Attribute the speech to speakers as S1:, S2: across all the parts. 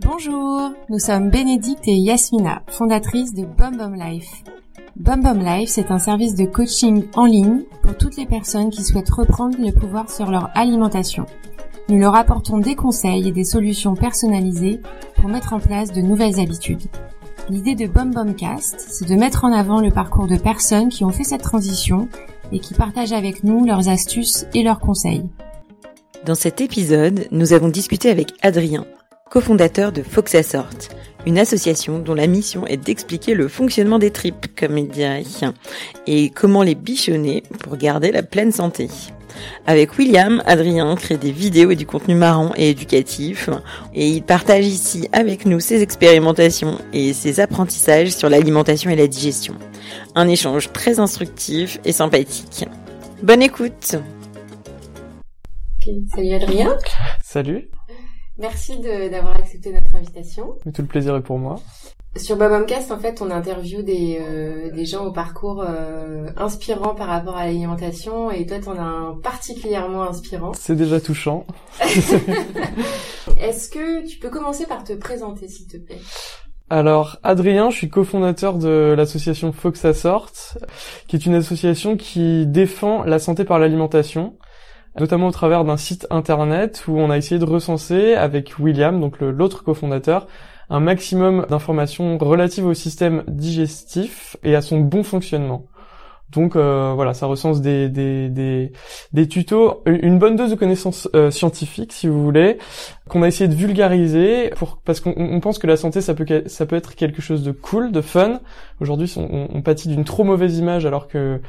S1: Bonjour, nous sommes Bénédicte et Yasmina, fondatrices de BomBom Life. BomBom Life, c'est un service de coaching en ligne pour toutes les personnes qui souhaitent reprendre le pouvoir sur leur alimentation. Nous leur apportons des conseils et des solutions personnalisées pour mettre en place de nouvelles habitudes. L'idée de BomBomCast, c'est de mettre en avant le parcours de personnes qui ont fait cette transition et qui partagent avec nous leurs astuces et leurs conseils.
S2: Dans cet épisode, nous avons discuté avec Adrien, cofondateur de Fox Sort, une association dont la mission est d'expliquer le fonctionnement des tripes, comme il dirait, et comment les bichonner pour garder la pleine santé. Avec William, Adrien crée des vidéos et du contenu marrant et éducatif, et il partage ici avec nous ses expérimentations et ses apprentissages sur l'alimentation et la digestion. Un échange très instructif et sympathique. Bonne écoute
S1: Salut Adrien.
S3: Salut.
S1: Merci d'avoir accepté notre invitation.
S3: tout le plaisir est pour moi.
S1: Sur Babamcast, en fait, on interview des, euh, des gens au parcours euh, inspirant par rapport à l'alimentation et toi, t'en as un particulièrement inspirant.
S3: C'est déjà touchant.
S1: Est-ce que tu peux commencer par te présenter, s'il te plaît?
S3: Alors, Adrien, je suis cofondateur de l'association Fox Assort, qui est une association qui défend la santé par l'alimentation, notamment au travers d'un site internet où on a essayé de recenser avec William, donc l'autre cofondateur, un maximum d'informations relatives au système digestif et à son bon fonctionnement. Donc euh, voilà, ça recense des, des, des, des, tutos, une bonne dose de connaissances euh, scientifiques, si vous voulez, qu'on a essayé de vulgariser, pour, parce qu'on pense que la santé, ça peut, ça peut être quelque chose de cool, de fun. Aujourd'hui, on, on pâtit d'une trop mauvaise image, alors que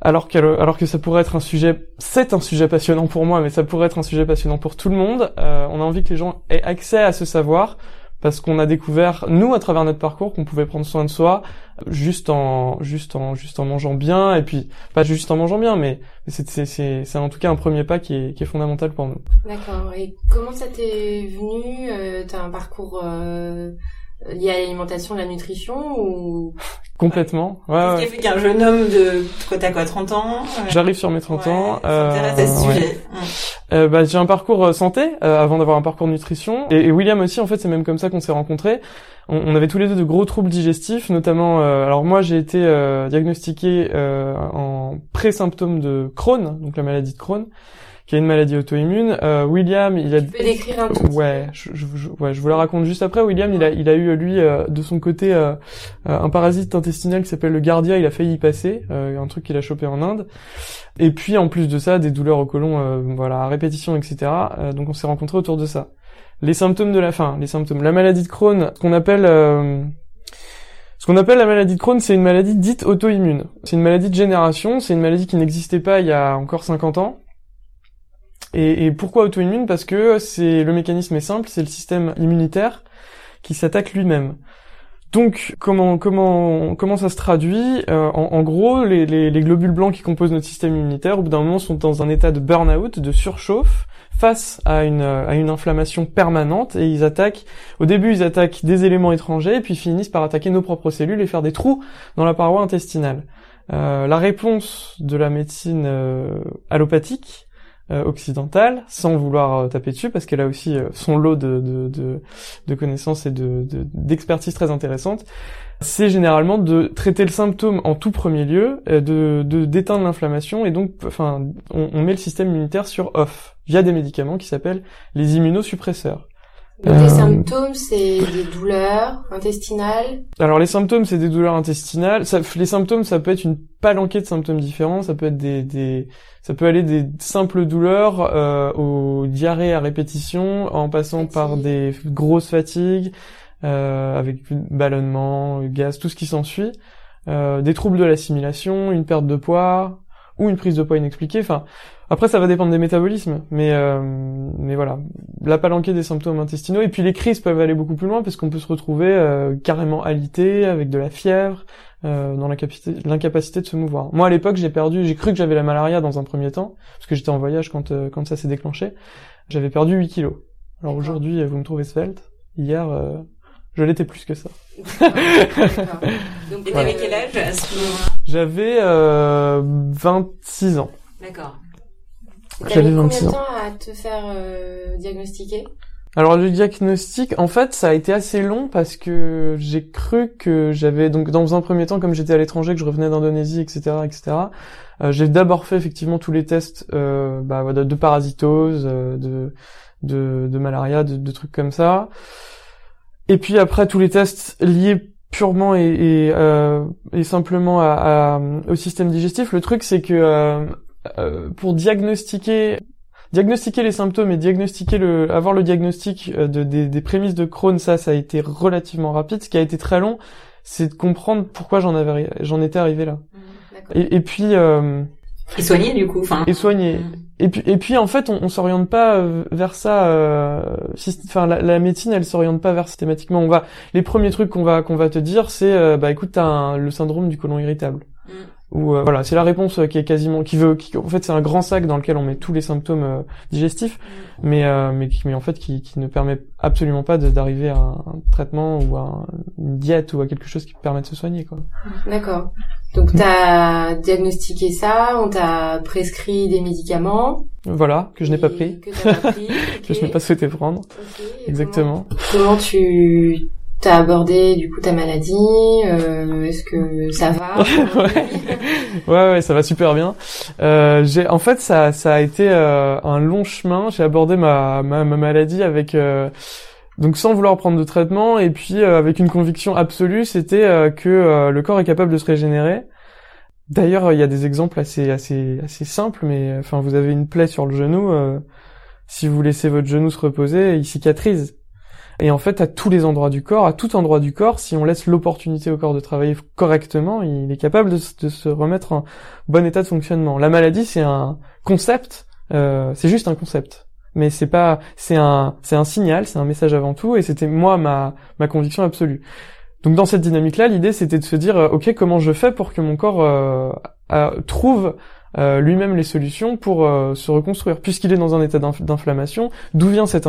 S3: alors que, alors que ça pourrait être un sujet, c'est un sujet passionnant pour moi, mais ça pourrait être un sujet passionnant pour tout le monde. Euh, on a envie que les gens aient accès à ce savoir parce qu'on a découvert nous à travers notre parcours qu'on pouvait prendre soin de soi juste en juste en juste en mangeant bien et puis pas juste en mangeant bien mais c'est c'est c'est en tout cas un premier pas qui est qui est fondamental pour nous.
S1: D'accord. Et comment ça t'est venu euh, T'as un parcours euh, lié à l'alimentation, la nutrition ou
S3: Complètement.
S2: Ouais, Qu'est-ce qui fait qu'un jeune homme de quoi t'as quoi 30 ans euh,
S3: J'arrive sur mes 30 ans. Euh,
S2: à ce sujet.
S3: Euh, bah, j'ai un parcours euh, santé euh, avant d'avoir un parcours nutrition et, et, William aussi en fait c'est même comme ça qu'on s'est rencontrés. On, on, avait tous les deux de gros troubles digestifs, notamment alors moi j'ai été diagnostiqué en pré-symptômes de Crohn, donc la maladie de Crohn qui a une maladie auto-immune. Euh, William, il a.
S1: Tu peux décrire un peu.
S3: Ouais, je, je, ouais, je vous la raconte juste après. William, il a, il a eu lui euh, de son côté euh, un parasite intestinal qui s'appelle le Gardia. Il a failli y passer, un truc qu'il a chopé en Inde. Et puis en plus de ça, des douleurs au côlon, voilà, à répétition, etc. donc on s'est rencontrés autour de ça. Les symptômes de la faim, les symptômes, la maladie de Crohn, ce qu'on appelle ce qu'on appelle la maladie de Crohn, c'est une maladie dite auto-immune. C'est une maladie de génération, c'est une maladie qui n'existait pas il y a encore 50 ans. Et, et pourquoi auto-immune? Parce que c'est le mécanisme est simple, c'est le système immunitaire qui s'attaque lui-même. Donc comment comment comment ça se traduit? Euh, en, gros, les, les, les, globules blancs qui composent notre système immunitaire, au bout d'un moment, sont dans un état de burn-out, de surchauffe, face à une à une inflammation permanente, et ils attaquent. Au début, ils attaquent des éléments étrangers, puis finissent par attaquer nos propres cellules et faire des trous dans la paroi intestinale. Euh, la réponse de la médecine euh, allopathique, occidentale, sans vouloir euh, taper dessus, parce qu'elle a aussi euh, son lot de, de, de, de connaissances et de d'expertise très intéressante, c'est généralement de traiter le symptôme en tout premier lieu, de d'éteindre l'inflammation, et donc, enfin, on met le système immunitaire sur off via des médicaments qui s'appellent les immunosuppresseurs.
S1: Donc les symptômes, c'est des douleurs intestinales.
S3: Alors les symptômes, c'est des douleurs intestinales. Ça, les symptômes, ça peut être une palanquée de symptômes différents. Ça peut être des, des ça peut aller des simples douleurs euh, aux diarrhées à répétition, en passant par des grosses fatigues, euh, avec ballonnement, gaz, tout ce qui s'ensuit, euh, des troubles de l'assimilation, une perte de poids ou une prise de poids inexpliquée. Enfin, après, ça va dépendre des métabolismes, mais euh, mais voilà, la palanquée des symptômes intestinaux et puis les crises peuvent aller beaucoup plus loin parce qu'on peut se retrouver euh, carrément alité avec de la fièvre, euh, dans l'incapacité de se mouvoir. Moi, à l'époque, j'ai perdu, j'ai cru que j'avais la malaria dans un premier temps parce que j'étais en voyage quand euh, quand ça s'est déclenché. J'avais perdu 8 kilos. Alors aujourd'hui, vous me trouvez svelte. Hier, euh, je l'étais plus que ça.
S2: Donc, et avais quel âge à ce moment-là?
S3: J'avais 26 ans.
S2: D'accord.
S3: J'avais
S1: mis combien
S3: 26
S1: de
S3: ans.
S1: temps à te faire euh, diagnostiquer?
S3: Alors le diagnostic, en fait, ça a été assez long parce que j'ai cru que j'avais donc dans un premier temps, comme j'étais à l'étranger, que je revenais d'Indonésie, etc., etc. euh, j'ai d'abord fait effectivement tous les tests euh, bah, de parasitose, euh, de, de de malaria, de, de trucs comme ça. Et puis après tous les tests liés purement et, et, euh, et simplement à, à- au système digestif. Le truc c'est que euh, euh, pour diagnostiquer diagnostiquer les symptômes et diagnostiquer le avoir le diagnostic euh, de, des, des prémices de Crohn ça ça a été relativement rapide ce qui a été très long c'est de comprendre pourquoi j'en avais j'en étais arrivé là
S1: D'accord.
S3: et, et puis euh,
S2: Et soigné du coup. Enfin.
S3: et soigner
S2: Mm.
S3: Et puis et puis en fait on, on s'oriente pas euh, vers ça euh, enfin la, la médecine elle s'oriente pas vers systématiquement. On va les premiers trucs qu'on va qu'on va te dire c'est euh, bah écoute t'as le syndrome du côlon irritable
S2: Mm.
S3: ou euh, voilà c'est la réponse euh, qui est quasiment qui veut qui, en fait c'est un grand sac dans lequel on met tous les symptômes euh, digestifs mais euh, mais qui mais en fait qui, qui ne permet absolument pas d'arriver à un traitement ou à un- une diète ou à quelque chose qui permet de se soigner quoi
S1: D'accord. Donc t'as diagnostiqué ça, on t'a prescrit des médicaments.
S3: voilà que je n'ai pas pris
S1: Que pas pris.
S3: que je n'ai pas souhaité prendre exactement
S1: Comment, comment tu t'as abordé du coup ta maladie euh, Est-ce que ça va
S3: Ouais. ouais. Ouais ça va super bien. Euh, en fait ça ça a été euh, un long chemin. J'ai abordé ma, ma ma maladie avec euh, donc sans vouloir prendre de traitement et puis euh, avec une conviction absolue c'était euh, que le corps est capable de se régénérer. D'ailleurs il y a des exemples assez assez assez simples mais enfin vous avez une plaie sur le genou si vous laissez votre genou se reposer il cicatrise et en fait, à tous les endroits du corps, à tout endroit du corps, si on laisse l'opportunité au corps de travailler correctement, il est capable de, se- remettre en bon état de fonctionnement. La maladie, c'est un concept, euh, c'est juste un concept, mais c'est pas, c'est un, c'est un signal, c'est un message avant tout, et c'était moi ma ma conviction absolue. Donc dans cette dynamique-là, l'idée c'était de se dire, euh, ok, comment je fais pour que mon corps euh, trouve euh, lui-même les solutions pour euh, se reconstruire, puisqu'il est dans un état d'inf- d'inflammation. D'où vient cette,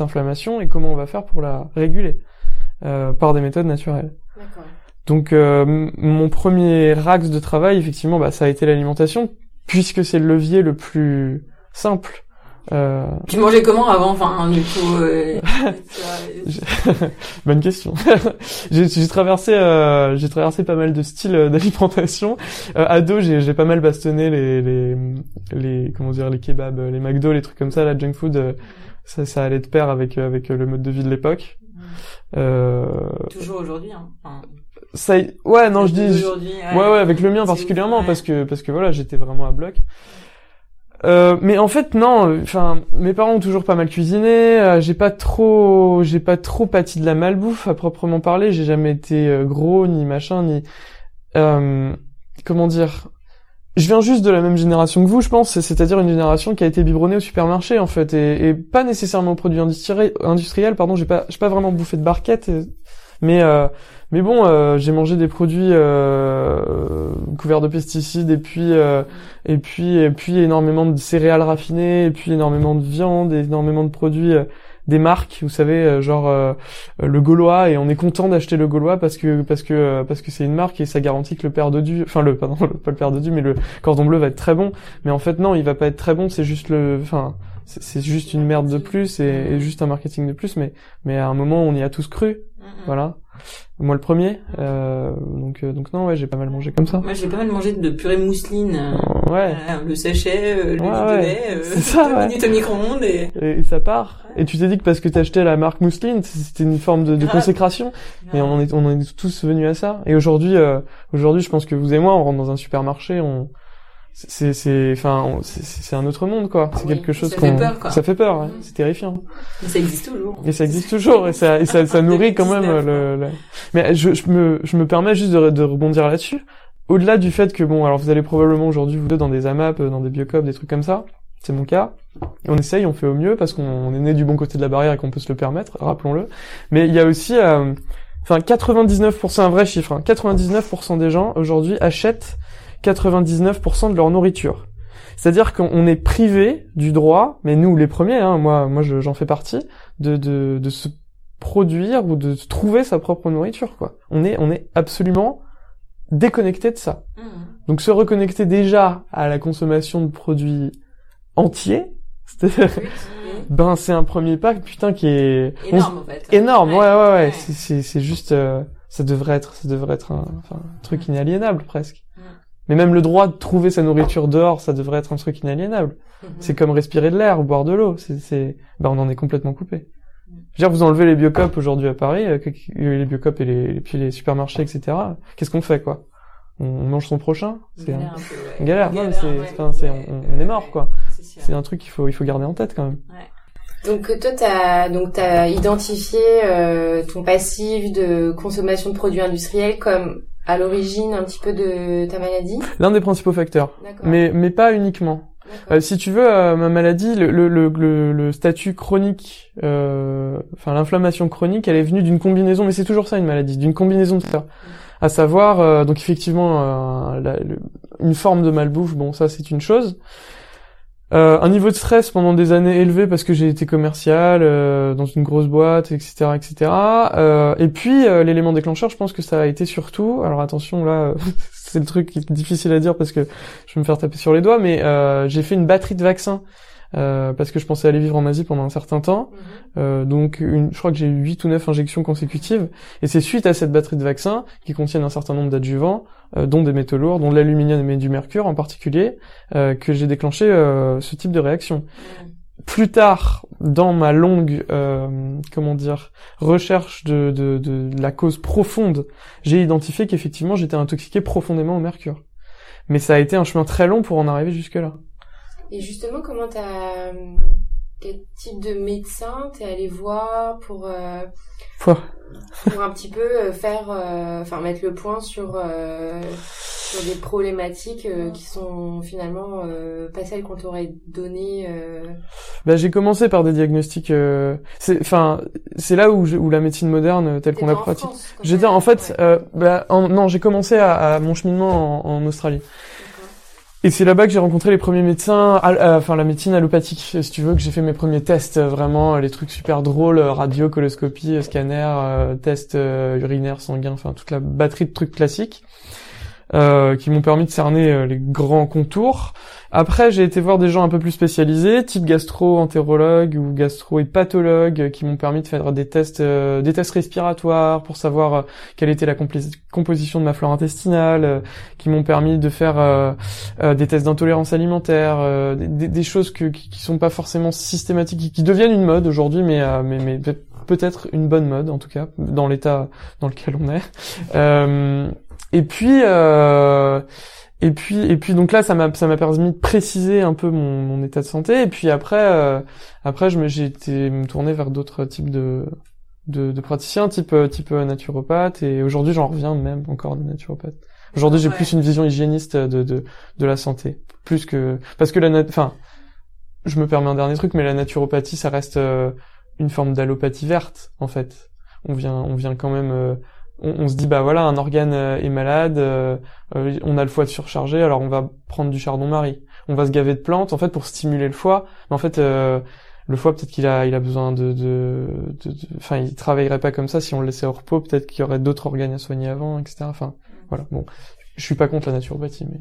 S3: inflammation et comment on va faire pour la réguler euh, par des méthodes naturelles. Donc euh, mon premier axe de travail, effectivement, bah, ça a été l'alimentation, puisque c'est le levier le plus simple. Euh,
S2: Tu mangeais comment avant Enfin, du coup. euh,
S3: Bonne question. j'ai traversé, euh, j'ai traversé pas mal de styles euh, d'alimentation. Euh, ado, j'ai j'ai pas mal bastonné les, les, les, comment dire, les kebabs, euh, les McDo, les trucs comme ça, la junk food. euh, ça, ça allait de pair avec euh, avec euh, le mode de vie de l'époque. Euh,
S2: Toujours aujourd'hui. Hein. Enfin,
S3: ça, ouais, non, je dis, Ouais, ouais, avec le mien particulièrement, parce que parce que voilà, j'étais vraiment à bloc. Euh, mais en fait non, enfin mes parents ont toujours pas mal cuisiné, euh, j'ai pas trop j'ai pas trop pâti de la malbouffe à proprement parler, j'ai jamais été euh, gros ni machin ni euh, comment dire je viens juste de la même génération que vous, je pense, c'est- c'est-à-dire une génération qui a été biberonnée au supermarché en fait et, et pas nécessairement aux produits industri- industriels, pardon, j'ai pas j'ai pas vraiment bouffé de barquette et- mais euh, mais bon, euh, j'ai mangé des produits euh, couverts de pesticides et puis et puis et puis énormément de céréales raffinées et puis énormément de viande, et énormément de produits des marques, vous savez, genre euh, le Gaulois. Et on est content d'acheter le Gaulois parce que parce que parce que c'est une marque et ça garantit que le père dodu, enfin le pardon, le- pas le père dodu mais le cordon bleu va être très bon. Mais en fait non, il va pas être très bon, c'est juste le enfin c'est juste une merde de plus et, et juste un marketing de plus. Mais mais à un moment on y a tous cru, Voilà. Moi le premier, euh, donc euh, donc non ouais j'ai pas mal mangé comme ça.
S2: Moi, j'ai pas mal mangé de purée mousseline. euh,
S3: Ouais.
S2: voilà, le sachet, euh, le
S3: Ouais, ouais.
S2: lait, euh,
S3: ça,
S2: deux
S3: ouais.
S2: minutes au micro-ondes et...
S3: Et, et ça part. Et tu t'es dit que parce que t'achetais la marque Mousseline, c'était une forme de, de consécration. Et on est, on est tous venus à ça. Et aujourd'hui, euh, aujourd'hui, je pense que vous et moi, on rentre dans un supermarché, on, c'est, c'est, enfin, c'est, un autre monde, quoi. C'est
S2: Oui,
S3: quelque chose
S2: ça fait
S3: qu'on,
S2: peur, quoi.
S3: ça fait peur, ouais.
S2: Mhm.
S3: C'est terrifiant.
S2: Mais ça existe toujours.
S3: Et ça existe toujours, et ça, et ça, ça nourrit quand même
S2: 2019,
S3: le, le- Mais je, je me, je me permets juste de, de rebondir là-dessus. Au-delà du fait que bon, alors vous allez probablement aujourd'hui vous deux dans des AMAP, dans des biocop, des trucs comme ça. C'est mon cas. Et on essaye, on fait au mieux parce qu'on on est né du bon côté de la barrière et qu'on peut se le permettre, rappelons-le. Mais il y a aussi, euh, enfin 99%, un vrai chiffre, hein, 99% des gens aujourd'hui achètent 99% de leur nourriture. C'est-à-dire qu'on est privé du droit, mais nous les premiers, hein, moi, moi je- j'en fais partie, de, de, de se produire ou de trouver sa propre nourriture. Quoi. On est, on est absolument déconnecté de ça.
S2: Mm.
S3: Donc se reconnecter déjà à la consommation de produits entier, c'est-à-dire, ben c'est un premier pas, putain, qui est
S2: énorme en fait.
S3: énorme, ouais, ouais, ouais.
S2: Ouais.
S3: C'est, c'est, c'est juste, euh, ça devrait être, ça devrait être un, enfin, un truc inaliénable presque. Mais même le droit de trouver sa nourriture dehors, ça devrait être un truc inaliénable.
S2: Mhm.
S3: C'est comme respirer de l'air ou boire de l'eau. C'est, ben on en est complètement coupé. Je veux dire, vous enlevez les biocopes aujourd'hui à Paris, euh, que- les biocopes et les, puis les supermarchés, etc. Qu'est-ce qu'on fait, quoi? On, mange son prochain? C'est un-
S2: Galère peu, ouais.
S3: Non, c'est,
S2: ouais.
S3: c'est, enfin, c'est- on, on est mort, quoi.
S2: C'est
S3: un truc qu'il faut, il faut garder en tête quand même.
S1: Donc toi t'as donc t'as identifié euh, ton passif de consommation de produits industriels comme à l'origine un petit peu de ta maladie.
S3: L'un des principaux facteurs, mais mais pas uniquement. Euh, si tu veux, euh, ma maladie, le, le, le, le- le statut chronique, euh, enfin l'inflammation chronique, elle est venue d'une combinaison, mais c'est toujours ça une maladie, d'une combinaison de facteurs. À savoir, euh, donc effectivement, la- une forme de malbouffe, bon ça c'est une chose. Euh, un niveau de stress pendant des années élevé parce que j'ai été commercial euh, dans une grosse boîte, etc., etc. Euh, et puis l'élément déclencheur, je pense que ça a été surtout. Alors attention là, c'est le truc qui est difficile à dire parce que je vais me faire taper sur les doigts, mais j'ai fait une batterie de vaccins euh, parce que je pensais aller vivre en Asie pendant un certain temps.
S1: Mhm.
S3: Euh, donc une, je crois que j'ai eu 8 ou 9 injections consécutives et c'est suite à cette batterie de vaccins qui contiennent un certain nombre d'adjuvants, euh, dont des métaux lourds, dont de l'aluminium et du mercure en particulier, euh, que j'ai déclenché euh, ce type de réaction. Plus tard, dans ma longue, euh, comment dire, recherche de, de, de la cause profonde, j'ai identifié qu'effectivement j'étais intoxiqué profondément au mercure. Mais ça a été un chemin très long pour en arriver jusque-là.
S1: Et justement comment t'as quel type de médecin t'es allé voir pour euh, pour un petit peu euh, faire euh, enfin mettre le point sur euh, sur des problématiques euh, qui sont finalement euh, pas celles qu'on t'aurait données euh,
S3: Bah, j'ai commencé par des diagnostics. euh, c'est, enfin, c'est là où, je- où la médecine moderne euh, telle qu'on la pratique. J'étais en fait,
S1: ouais.
S3: euh, bah, en- non, j'ai commencé à, à mon cheminement en, en Australie. Et c'est là-bas que j'ai rencontré les premiers médecins, euh, enfin la médecine allopathique, si tu veux, que j'ai fait mes premiers tests, euh, vraiment euh, les trucs super drôles, radio, coloscopie, scanner, euh, tests euh, urinaires, sanguins, enfin toute la batterie de trucs classiques, euh, qui m'ont permis de cerner euh, les grands contours. Après, j'ai été voir des gens un peu plus spécialisés, type gastro-entérologue ou gastro-hépatologue, euh, qui m'ont permis de faire des tests, euh, des tests respiratoires pour savoir quelle était la composition de ma flore intestinale, qui m'ont permis de faire des tests d'intolérance alimentaire, des, des- choses que, qui, qui sont pas forcément systématiques, qui, qui deviennent une mode aujourd'hui, mais, mais, mais peut- peut-être une bonne mode en tout cas, dans l'état dans lequel on est. Euh, et puis, euh, et puis, et puis donc là, ça m'a, ça m'a permis de préciser un peu mon, mon état de santé. Et puis après, euh, après, je me, j'ai été me tourner vers d'autres types de, de, de praticiens, type, euh, type euh, naturopathe. Et aujourd'hui, j'en reviens même encore des naturopathes. Aujourd'hui, j'ai
S2: Ouais.
S3: plus une vision hygiéniste de, de, de la santé, plus que parce que la, nat- enfin, je me permets un dernier truc, mais la naturopathie, ça reste euh, une forme d'allopathie verte, en fait. On vient, on vient quand même. euh, on, on se dit bah voilà, un organe euh, est malade, euh, euh, on a le foie surchargé, alors on va prendre du chardon-marie. On va se gaver de plantes, en fait, pour stimuler le foie. Mais en fait, euh, le foie, peut-être qu'il a, il a besoin de, de, enfin, il travaillerait pas comme ça si on le laissait au repos. Peut-être qu'il y aurait d'autres organes à soigner avant, etc. Enfin, voilà. Bon, je suis pas contre la naturopathie, mais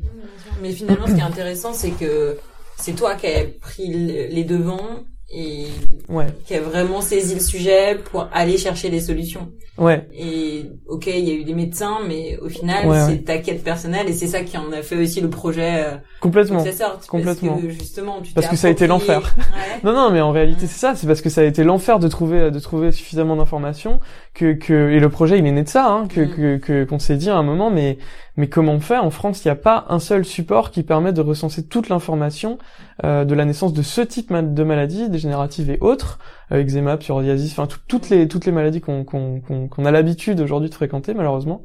S2: Mais finalement, ce qui est intéressant, c'est que c'est toi qui as pris le- les devants et
S3: ouais,
S2: qui a vraiment saisi le sujet pour aller chercher les solutions.
S3: ouais,
S2: Et ok, il y a eu des médecins, mais au final,
S3: Ouais,
S2: c'est ta quête personnelle et c'est ça qui en a fait aussi le projet euh,
S3: complètement.
S2: que ça sorte.
S3: complètement.
S2: Parce que justement, tu
S3: Parce que ça a été l'enfer.
S2: Ouais.
S3: Non, non, mais en réalité, c'est ça. C'est parce que ça a été l'enfer de trouver, de trouver suffisamment d'informations que, que, et le projet, il est né de ça, hein, que,
S2: Mm.
S3: que, que, qu'on s'est dit à un moment, mais, mais comment on fait En France, il n'y a pas un seul support qui permet de recenser toute l'information euh, de la naissance de ce type de maladies dégénératives et autres, euh, eczéma, psoriasis, enfin tout- toutes les toutes les maladies qu'on qu'on qu'on a l'habitude aujourd'hui de fréquenter malheureusement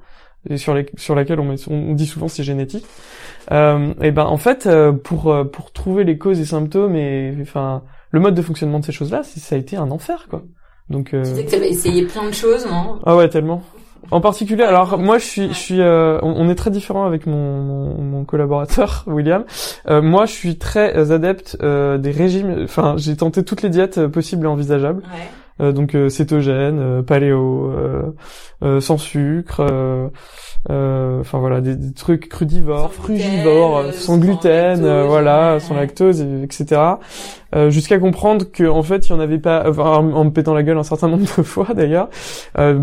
S3: et sur les sur laquelle on, met, on dit souvent c'est génétique. Euh, et ben en fait euh, pour euh, pour trouver les causes et symptômes et enfin le mode de fonctionnement de ces choses-là, ça a été un enfer quoi. Donc euh...
S2: Tu que t'avais essayé plein de choses, non?
S3: Ah ouais tellement. En particulier, alors moi je suis, je suis, euh, on, est très différent avec mon, mon, mon collaborateur William. Euh, moi je suis très adepte euh, des régimes. Enfin, j'ai tenté toutes les diètes euh, possibles et envisageables.
S2: Ouais.
S3: Euh, donc euh, cétogène, euh, paléo, sans sucre, enfin voilà, des, des, trucs crudivores,
S2: sans
S3: frugivores,
S2: gluten,
S3: sans gluten,
S2: sans lactose,
S3: voilà,
S2: ouais.
S3: sans lactose, etc. Jusqu'à comprendre que en fait, il y en avait pas, enfin, en me pétant la gueule un certain nombre de fois d'ailleurs,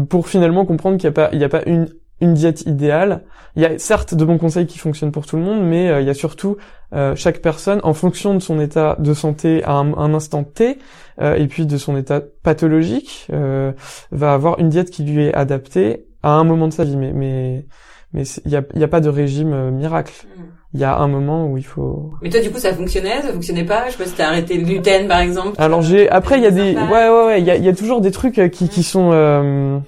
S3: pour finalement comprendre qu'il n'y a pas, il y a pas une une diète idéale. Il y a certes de bons conseils qui fonctionnent pour tout le monde, mais euh, il y a surtout euh, chaque personne, en fonction de son état de santé à un, un instant T, euh, et puis de son état pathologique, euh, va avoir une diète qui lui est adaptée à un moment de sa vie. Mais mais mais il y a, y a pas de régime euh, miracle.
S2: Mm.
S3: Il y a un moment où il faut.
S2: Mais toi, du coup, ça fonctionnait, ça fonctionnait pas? Je sais pas si t'as arrêté le gluten, par exemple.
S3: Alors j'ai après il y a des ouais ouais ouais il y a, y a toujours des trucs euh, qui qui sont euh,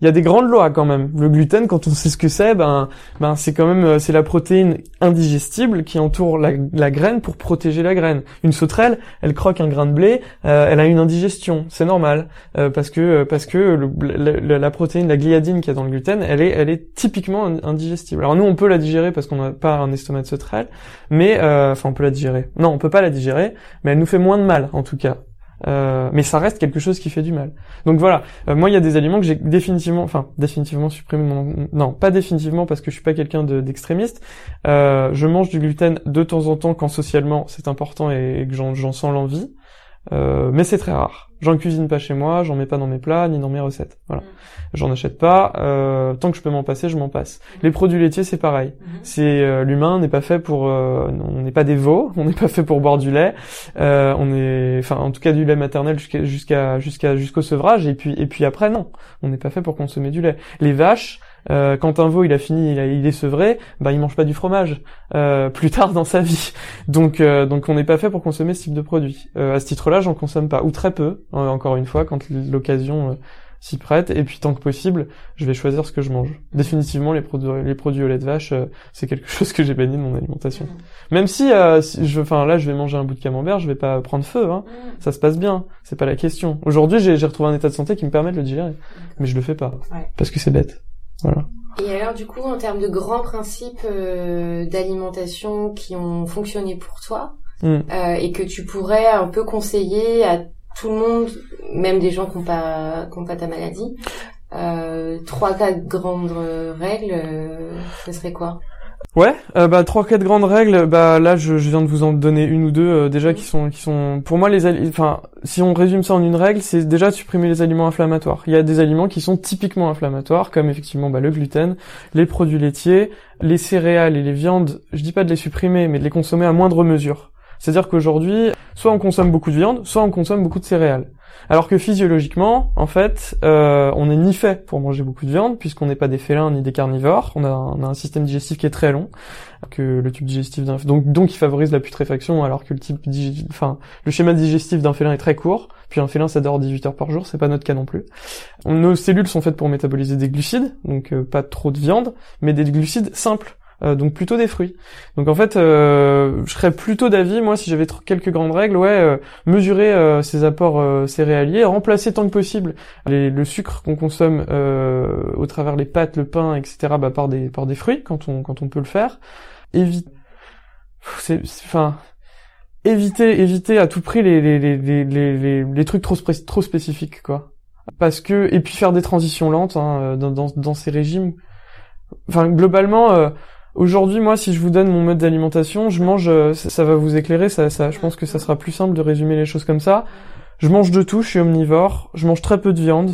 S3: il y a des grandes lois quand même. Le gluten, quand on sait ce que c'est, ben, ben c'est quand même euh, c'est la protéine indigestible qui entoure la, graine pour protéger la graine. Une sauterelle, elle croque un grain de blé, euh, elle a une indigestion, c'est normal euh, parce que parce que la, protéine, la gliadine qu'il y a dans le gluten, elle est elle est typiquement in- indigestible. Alors nous on peut la digérer parce qu'on n'a pas un estomac de sauterelle, mais euh, enfin on peut la digérer. Non, on peut pas la digérer, mais elle nous fait moins de mal en tout cas. Euh, mais ça reste quelque chose qui fait du mal. Donc voilà, Euh, moi il y a des aliments que j'ai définitivement, enfin définitivement supprimé de non pas définitivement parce que je suis pas quelqu'un de- d'extrémiste. Euh, je mange du gluten de temps en temps quand socialement c'est important et, et que j'en sens l'envie, Euh, mais c'est très rare. J'en cuisine pas chez moi, j'en mets pas dans mes plats ni dans mes recettes. Voilà, j'en achète pas. Euh, tant que je peux m'en passer, je m'en passe. Les produits laitiers c'est pareil.
S2: Mhm.
S3: C'est euh, l'humain n'est pas fait pour, euh, on n'est pas des veaux, on n'est pas fait pour boire du lait. Euh, on est, enfin en tout cas du lait maternel jusqu'à jusqu'à jusqu'à jusqu'au sevrage et puis et puis après non, on n'est pas fait pour consommer du lait. Les vaches, euh, quand un veau il a fini, il, a- il est sevré, bah il mange pas du fromage euh, plus tard dans sa vie. Donc euh, donc on n'est pas fait pour consommer ce type de produit. Euh, à ce titre-là, j'en consomme pas ou très peu. euh, encore une fois, quand l'occasion euh, s'y prête. Et puis tant que possible, je vais choisir ce que je mange. Définitivement, les produits les produits au lait de vache, euh, c'est quelque chose que j'ai banni de mon alimentation.
S2: Mhm.
S3: Même si, euh, si je, enfin là, je vais manger un bout de camembert, je vais pas prendre feu. Hein.
S2: Mhm.
S3: Ça se passe bien, c'est pas la question. Aujourd'hui, j'ai retrouvé un état de santé qui me permet de le digérer, mais je le fais pas
S2: Ouais.
S3: parce que c'est bête. Voilà.
S1: Et alors du coup, en termes de grands principes euh, d'alimentation qui ont fonctionné pour toi
S3: Mm.
S1: euh, et que tu pourrais un peu conseiller à tout le monde, même des gens qui n'ont pas, qui ont pas ta maladie, euh, trois, quatre grandes règles, ce serait quoi?
S3: Ouais, euh, bah trois quatre grandes règles. Bah là, je, je viens de vous en donner une ou deux euh, déjà qui sont qui sont pour moi les enfin si on résume ça en une règle, c'est déjà de supprimer les aliments inflammatoires. Il y a des aliments qui sont typiquement inflammatoires, comme effectivement bah, le gluten, les produits laitiers, les céréales et les viandes. Je dis pas de les supprimer, mais de les consommer à moindre mesure. C'est-à-dire qu'aujourd'hui, soit on consomme beaucoup de viande, soit on consomme beaucoup de céréales. Alors que physiologiquement, en fait, euh, on n'est ni fait pour manger beaucoup de viande, puisqu'on n'est pas des félins ni des carnivores. On a, un- système digestif qui est très long, que le tube digestif d'un, donc donc il favorise la putréfaction, alors que le type, schéma digestif d'un félin est très court. Puis un félin, ça dort 18 heures par jour, c'est pas notre cas non plus. Nos cellules sont faites pour métaboliser des glucides, donc euh, pas trop de viande, mais des glucides simples. Euh, donc plutôt des fruits. Donc en fait, euh, je serais plutôt d'avis, moi, si j'avais quelques grandes règles, ouais, euh, mesurer euh, ses apports euh, céréaliers, remplacer tant que possible les- le sucre qu'on consomme euh, au travers les pâtes, le pain, etc. Bah, par des par des fruits quand on quand on peut le faire. Évite, c'est enfin éviter éviter à tout prix les les les les les, les, trucs trop trop spécifiques quoi. Parce que et puis faire des transitions lentes hein, dans, dans dans ces régimes. Enfin globalement. Aujourd'hui, moi, si je vous donne mon mode d'alimentation, je mange, euh, ça, va vous éclairer, ça, ça, je pense que ça sera plus simple de résumer les choses comme ça. Je mange de tout, je suis omnivore, je mange très peu de viande.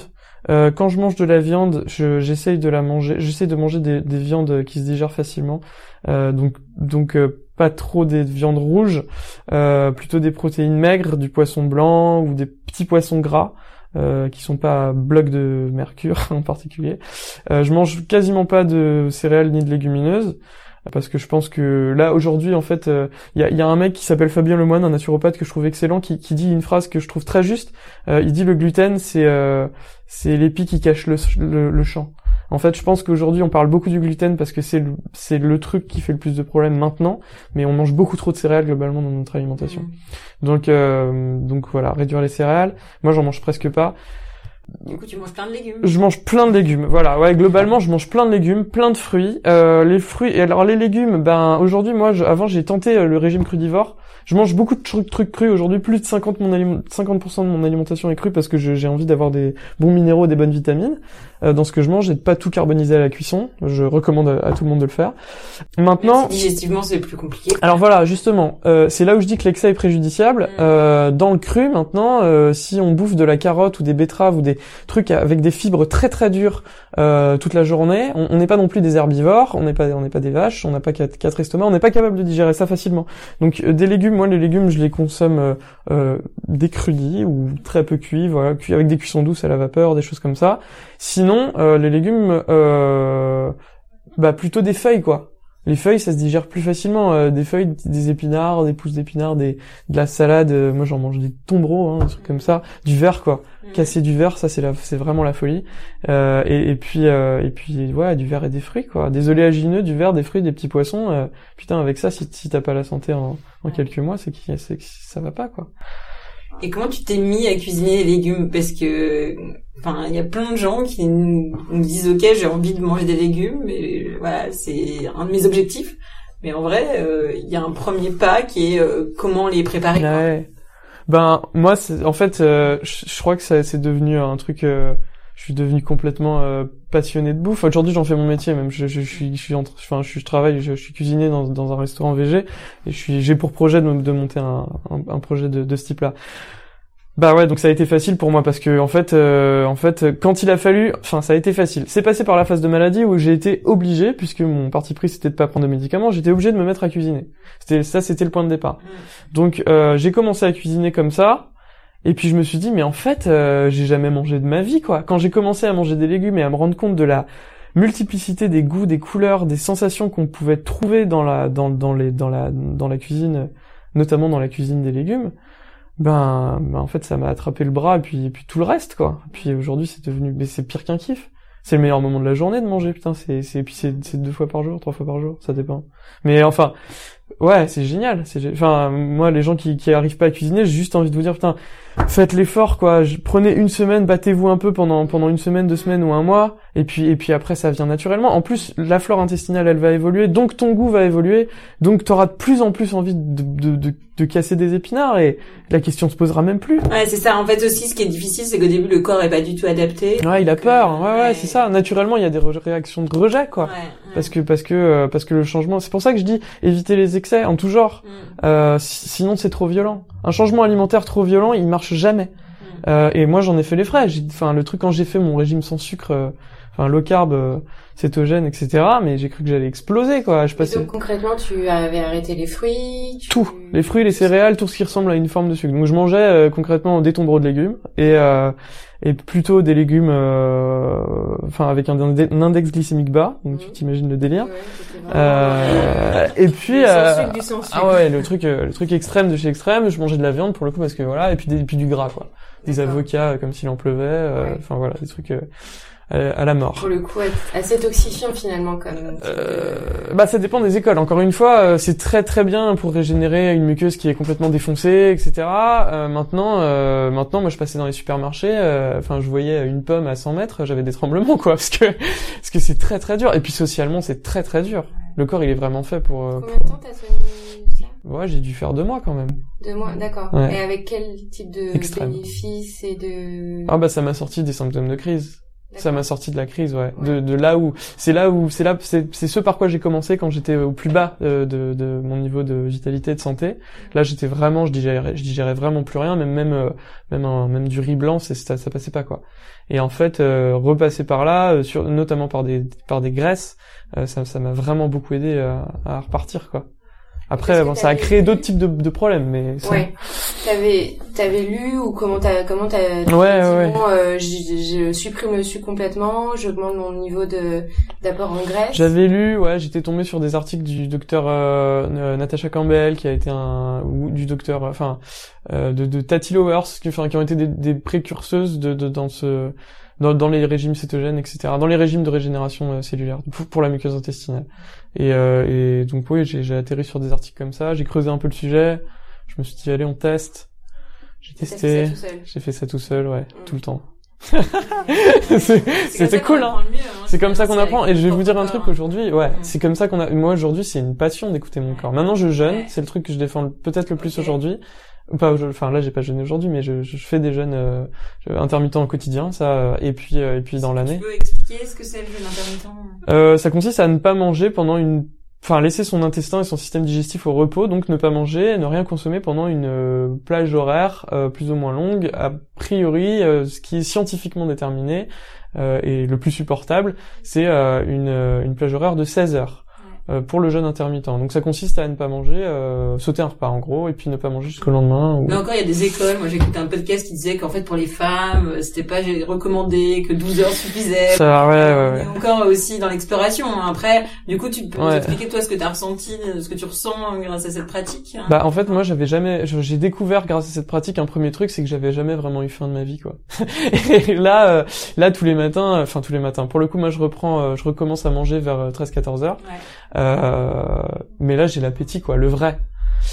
S3: Euh, quand je mange de la viande, je- j'essaye de la manger, j'essaye de manger des, des viandes qui se digèrent facilement. Euh, donc, donc euh, pas trop des viandes rouges, euh, plutôt des protéines maigres, du poisson blanc ou des petits poissons gras. Euh, qui sont pas blocs de mercure en particulier. Euh, je mange quasiment pas de céréales ni de légumineuses parce que je pense que là aujourd'hui en fait il y, a, y a un mec qui s'appelle Fabien Lemoine, un naturopathe que je trouve excellent, qui, qui dit une phrase que je trouve très juste. Euh, il dit le gluten c'est euh, c'est l'épi qui cache le, le champ. En fait, je pense qu'aujourd'hui on parle beaucoup du gluten parce que c'est le, c'est le truc qui fait le plus de problèmes maintenant, mais on mange beaucoup trop de céréales globalement dans notre alimentation. Donc euh, donc voilà, réduire les céréales. Moi j'en mange presque pas.
S2: Du coup, tu manges plein de légumes.
S3: Je mange plein de légumes. Voilà, ouais, globalement, je mange plein de légumes, plein de fruits. Euh, les fruits. Et alors les légumes, ben aujourd'hui, moi, je- avant, j'ai tenté euh, le régime crudivore. Je mange beaucoup de trucs, trucs crus. Aujourd'hui, plus de 50 mon aliment- 50% de mon alimentation est crue parce que je- j'ai envie d'avoir des bons minéraux, des bonnes vitamines dans ce que je mange et de pas tout carboniser à la cuisson. Je recommande à, à tout le monde de le faire. Maintenant,
S2: digestivement, c'est plus compliqué.
S3: alors voilà, justement, euh, c'est là où je dis que l'excès est préjudiciable.
S2: Mm.
S3: Euh, dans le cru, maintenant, euh, si on bouffe de la carotte ou des betteraves ou des trucs avec des fibres très très dures euh, toute la journée, on n'est pas non plus des herbivores, on n'est pas on n'est pas des vaches, on n'a pas quatre, quatre estomacs, on n'est pas capable de digérer ça facilement. Donc euh, des légumes, moi les légumes, je les consomme euh, euh, décrudis ou très peu cuits, voilà, cuits avec des cuissons douces à la vapeur, des choses comme ça. Sinon, euh, les légumes, euh, bah plutôt des feuilles quoi. Les feuilles, ça se digère plus facilement. euh, des feuilles, des épinards, des pousses d'épinards, des de la salade. euh, moi, j'en mange des tombereaux, hein, des trucs comme ça. Du verre, quoi. Casser du verre, ça, c'est la, c'est vraiment la folie. Euh, et, et puis, euh, et puis, ouais, du verre et des fruits, quoi. Des oléagineux, du verre, des fruits, des petits poissons. euh, putain, avec ça, si, si t'as pas la santé en, en quelques mois, c'est que, c'est que ça va pas, quoi.
S2: Et comment tu t'es mis à cuisiner les légumes? Parce que, enfin, il y a plein de gens qui nous, disent ok, j'ai envie de manger des légumes, mais voilà, c'est un de mes objectifs. Mais en vrai, euh, il y a un premier pas qui est euh, comment les préparer.
S3: Ben moi, en fait, euh, je, crois que c'est devenu un truc. Je suis devenu complètement euh, passionné de bouffe. Aujourd'hui, j'en fais mon métier. Même, je, je, je suis, je suis, entre, enfin, je, je travaille, je, je suis cuisinier dans, dans un restaurant VG et je suis, j'ai pour projet de, de monter un, un, un projet de, de ce type-là. Bah ouais, donc ça a été facile pour moi parce que en fait, euh, en fait, quand il a fallu, enfin, ça a été facile. C'est passé par la phase de maladie où j'ai été obligé, puisque mon parti pris c'était de pas prendre de médicaments, j'étais obligé de me mettre à cuisiner. C'était ça, c'était le point de départ. Donc euh, j'ai commencé à cuisiner comme ça. Et puis je me suis dit mais en fait euh, j'ai jamais mangé de ma vie quoi. Quand j'ai commencé à manger des légumes et à me rendre compte de la multiplicité des goûts, des couleurs, des sensations qu'on pouvait trouver dans la dans dans les dans la dans la cuisine, notamment dans la cuisine des légumes, ben, ben en fait ça m'a attrapé le bras et puis et puis tout le reste quoi. Puis aujourd'hui c'est devenu mais c'est pire qu'un kiff. C'est le meilleur moment de la journée de manger putain c'est c'est puis c'est c'est deux fois par jour, trois fois par jour, ça dépend. Mais enfin Ouais, c'est génial. C'est, enfin, moi, les gens qui, qui arrivent pas à cuisiner, j'ai juste envie de vous dire, putain, faites l'effort, quoi. Je- Prenez une semaine, battez-vous un peu pendant, pendant une semaine, deux semaines ou un mois, et puis, et puis après, ça vient naturellement. En plus, la flore intestinale, elle va évoluer, donc ton goût va évoluer, donc t'auras de plus en plus envie de, de, de, de casser des épinards, et la question se posera même plus.
S2: Ouais, c'est ça. En fait aussi, ce qui est difficile, c'est qu'au début, le corps est pas du tout adapté.
S3: Ouais, il a peur. Ouais, ouais, c'est ça. Naturellement, il y a des réactions de rejet, quoi.
S2: Ouais, ouais.
S3: Parce que, parce que, euh, parce que le changement, c'est pour ça que je dis éviter les excès en tout genre.
S2: Mm.
S3: Euh, si- sinon c'est trop violent. Un changement alimentaire trop violent, il marche jamais.
S2: Mm.
S3: Euh, et moi j'en ai fait les frais. Enfin le truc quand j'ai fait mon régime sans sucre, euh, enfin low carb, euh, cétogène, etc. Mais j'ai cru que j'allais exploser quoi. Je
S1: Et
S3: passais
S1: donc concrètement, tu avais arrêté les fruits tu-
S3: tout, les fruits, les céréales, tout ce qui ressemble à une forme de sucre. Donc je mangeais euh, concrètement des tombereaux de légumes et euh, et plutôt des légumes, euh, enfin avec un, un index glycémique bas. Donc tu
S1: Mhm.
S3: t'imagines le délire.
S1: Ouais, vraiment,
S3: Euh, et puis
S1: du sans sucre, du sans sucre.
S3: ah ouais, le truc, le truc extrême de chez extrême. Je mangeais de la viande pour le coup parce que voilà, et puis des, et puis du gras quoi, des avocats comme s'il en pleuvait. euh,
S1: Ouais.
S3: Enfin voilà, des trucs euh, à, à la mort.
S1: Pour le coup, assez toxifiant finalement comme.
S3: Euh, bah ça dépend des écoles. Encore une fois, euh, c'est très très bien pour régénérer une muqueuse qui est complètement défoncée, etc. Euh, maintenant, euh, maintenant, moi je passais dans les supermarchés. euh, Enfin, je voyais une pomme à 100 mètres, j'avais des tremblements quoi, parce que parce que c'est très très dur. Et puis socialement, c'est très très dur. Le corps, il est vraiment fait pour. euh,
S1: Combien de temps t'as soigné ça?
S3: Pour- Ouais, j'ai dû faire deux mois quand même.
S1: Deux mois, d'accord.
S3: Ouais.
S1: Et avec quel type de bénéfices et de.
S3: Ah bah ça m'a sorti des symptômes de crise. Ça m'a sorti de la crise, ouais.
S1: Ouais.
S3: De, de là où, c'est là où, c'est là, c'est, c'est ce par quoi j'ai commencé quand j'étais au plus bas euh, de, de mon niveau de vitalité de santé. Là, j'étais vraiment, je digérais, je digérais vraiment plus rien, même même euh, même un, même du riz blanc, c'est ça, ça passait pas quoi. Et en fait, euh, repasser par là, euh, sur, notamment par des par des graisses, euh, ça ça m'a vraiment beaucoup aidé à, à repartir quoi. Après, bon, ça a créé d'autres types de, de problèmes, mais ça-
S1: Ouais. T'avais, t'avais lu ou comment t'as, comment t'as,
S3: Ouais, ouais,
S1: bon, euh, je, je supprime le sucre complètement, j'augmente mon niveau de, d'apport en graisse.
S3: J'avais lu, ouais, j'étais tombé sur des articles du docteur euh, euh, Natasha Campbell, qui a été un, ou du docteur, euh, enfin, euh, de, de Tati Lowers, qui, enfin, qui ont été des, des précurseuses de, de dans ce, dans, dans les régimes cétogènes, etc., dans les régimes de régénération euh, cellulaire pour, pour la muqueuse intestinale. Et, euh, et donc oui, j'ai atterri sur des articles comme ça, j'ai creusé un peu le sujet, je me suis dit allez on teste, j'ai testé, j'ai fait ça tout seul, ouais,
S1: Mm.
S3: tout le temps. C'était cool, hein.
S2: hein.
S3: C'est comme ça qu'on apprend. Et je vais vous dire un truc
S2: aujourd'hui
S3: aujourd'hui. Ouais,
S2: Mm.
S3: c'est comme ça qu'on a. Moi aujourd'hui, c'est une passion d'écouter mon corps. Maintenant, je jeûne. C'est le truc que je défends peut-être le plus aujourd'hui. Pas, aujourd'hui- enfin là, j'ai pas jeûné aujourd'hui, mais je, je fais des jeûnes euh, intermittents au quotidien, ça. Et puis, euh, et puis dans l'année.
S2: Tu peux expliquer ce que c'est le jeûne intermittent
S3: Euh, ça consiste à ne pas manger pendant une enfin laisser son intestin et son système digestif au repos, donc ne pas manger, ne rien consommer pendant une euh, plage horaire euh, plus ou moins longue. A priori, euh, ce qui est scientifiquement déterminé euh, et le plus supportable, c'est euh, une, une plage horaire de 16 heures. Euh, pour le jeûne intermittent. Donc ça consiste à ne pas manger, euh, sauter un repas en gros, et puis ne pas manger jusqu'au lendemain. Ou...
S2: Mais encore, il y a des écoles. Moi, j'ai écouté un podcast qui disait qu'en fait, pour les femmes, euh, c'était pas recommandé, que 12 heures suffisait.
S3: Ça, ouais, ouais, ouais.
S2: On est encore aussi dans l'exploration. hein. Après, du coup, tu peux
S3: Ouais.
S2: expliquer toi ce que tu as ressenti, euh, ce que tu ressens grâce à cette pratique. hein.
S3: Bah en fait moi j'avais jamais j'ai découvert grâce à cette pratique un premier truc c'est que j'avais jamais vraiment eu faim de ma vie quoi. et là euh, là tous les matins euh, enfin tous les matins pour le coup moi je reprends euh, je recommence à manger vers 13 14 heures.
S2: Ouais.
S3: Euh, mais là j'ai l'appétit quoi, le vrai.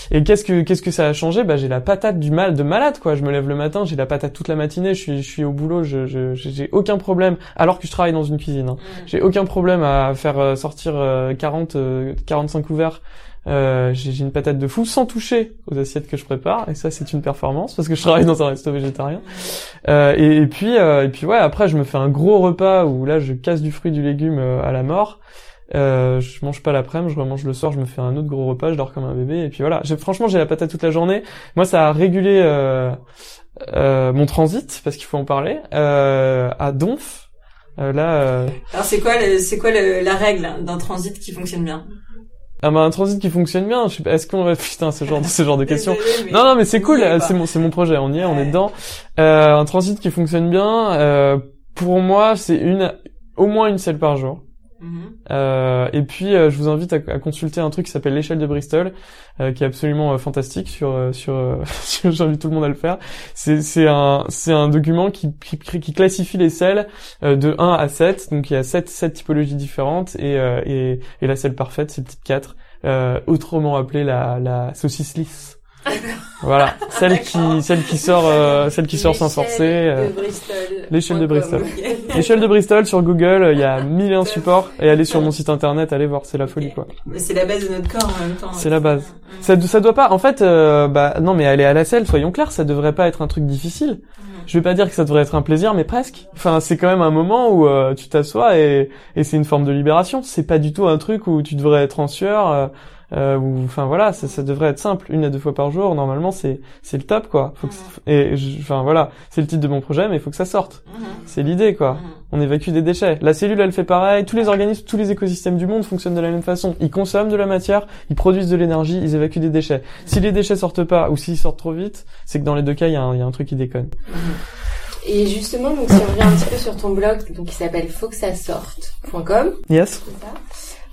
S3: Et qu'est-ce que qu'est-ce que ça a changé? Bah j'ai la patate du mal de malade quoi. Je me lève le matin, j'ai la patate toute la matinée, je suis je suis au boulot, je je j'ai aucun problème alors que je travaille dans une cuisine. hein. J'ai aucun problème à faire euh, sortir euh, 40 euh, 45 couverts. Euh, j'ai j'ai une patate de fou sans toucher aux assiettes que je prépare et ça c'est une performance parce que je travaille dans un resto végétarien. Euh, et, et puis euh, et puis ouais après je me fais un gros repas où là je casse du fruit du légume euh, à la mort. Euh, je mange pas l'après-midi, je remange le soir, je me fais un autre gros repas, je dors comme un bébé et puis voilà. J'ai franchement j'ai la patate toute la journée. Moi ça a régulé euh, euh, mon transit parce qu'il faut en parler euh, à Donf. Euh, là euh,
S2: Alors, c'est quoi, le- c'est quoi le- la règle d'un transit qui fonctionne bien?
S3: Ah bah un transit qui fonctionne bien. Je sais pas, est-ce qu'on va putain ce genre de ce genre de questions. Non, non, mais c'est cool. C'est mon, c'est mon projet. On y est, on est dedans. Euh, un transit qui fonctionne bien. euh, pour moi, c'est une, au moins une selle par jour. Euh, et puis, euh, je vous invite à, à consulter un truc qui s'appelle l'échelle de Bristol, euh, qui est absolument fantastique. Sur, sur, j'invite tout le monde à le faire. C'est, un, c'est un document qui, qui, qui classifie les selles de 1 à 7. Donc, il y a 7, 7 typologies différentes et, et, et la selle parfaite, c'est le type 4, euh, autrement appelée la, la saucisse lisse. Voilà, celle qui, celle qui sort, euh, celle qui sort sans forcer. euh,
S2: de Bristol.
S3: l'échelle de Bristol. L'échelle de Bristol sur Google, euh, il y a mille et un supports et allez sur mon site internet, allez voir, c'est la folie quoi.
S2: Mais c'est la base de notre corps en même temps.
S3: C'est la base. Ça, ça doit pas, en fait, euh, bah non mais aller à la selle, soyons clairs, ça devrait pas être un truc difficile. Je vais pas dire que ça devrait être un plaisir, mais presque. Enfin, c'est quand même un moment où euh, tu t'assois et, et c'est une forme de libération. C'est pas du tout un truc où tu devrais être en sueur. Euh, ou enfin voilà, ça, ça devrait être simple, une à deux fois par jour. Normalement, c'est c'est le top quoi. Faut que, et je- enfin voilà, c'est le titre de mon projet, mais il faut que ça sorte.
S2: Mhm.
S3: C'est l'idée quoi.
S2: Mhm.
S3: On évacue des déchets. La cellule, elle fait pareil. Tous les organismes, tous les écosystèmes du monde fonctionnent de la même façon. Ils consomment de la matière, ils produisent de l'énergie, ils évacuent des déchets. Si les déchets sortent pas ou s'ils sortent trop vite, c'est que dans les deux cas, il y, a un- il y a un truc qui déconne.
S1: Et justement, donc si on revient un petit peu sur ton blog, donc qui s'appelle
S3: Yes.
S1: c'est ça?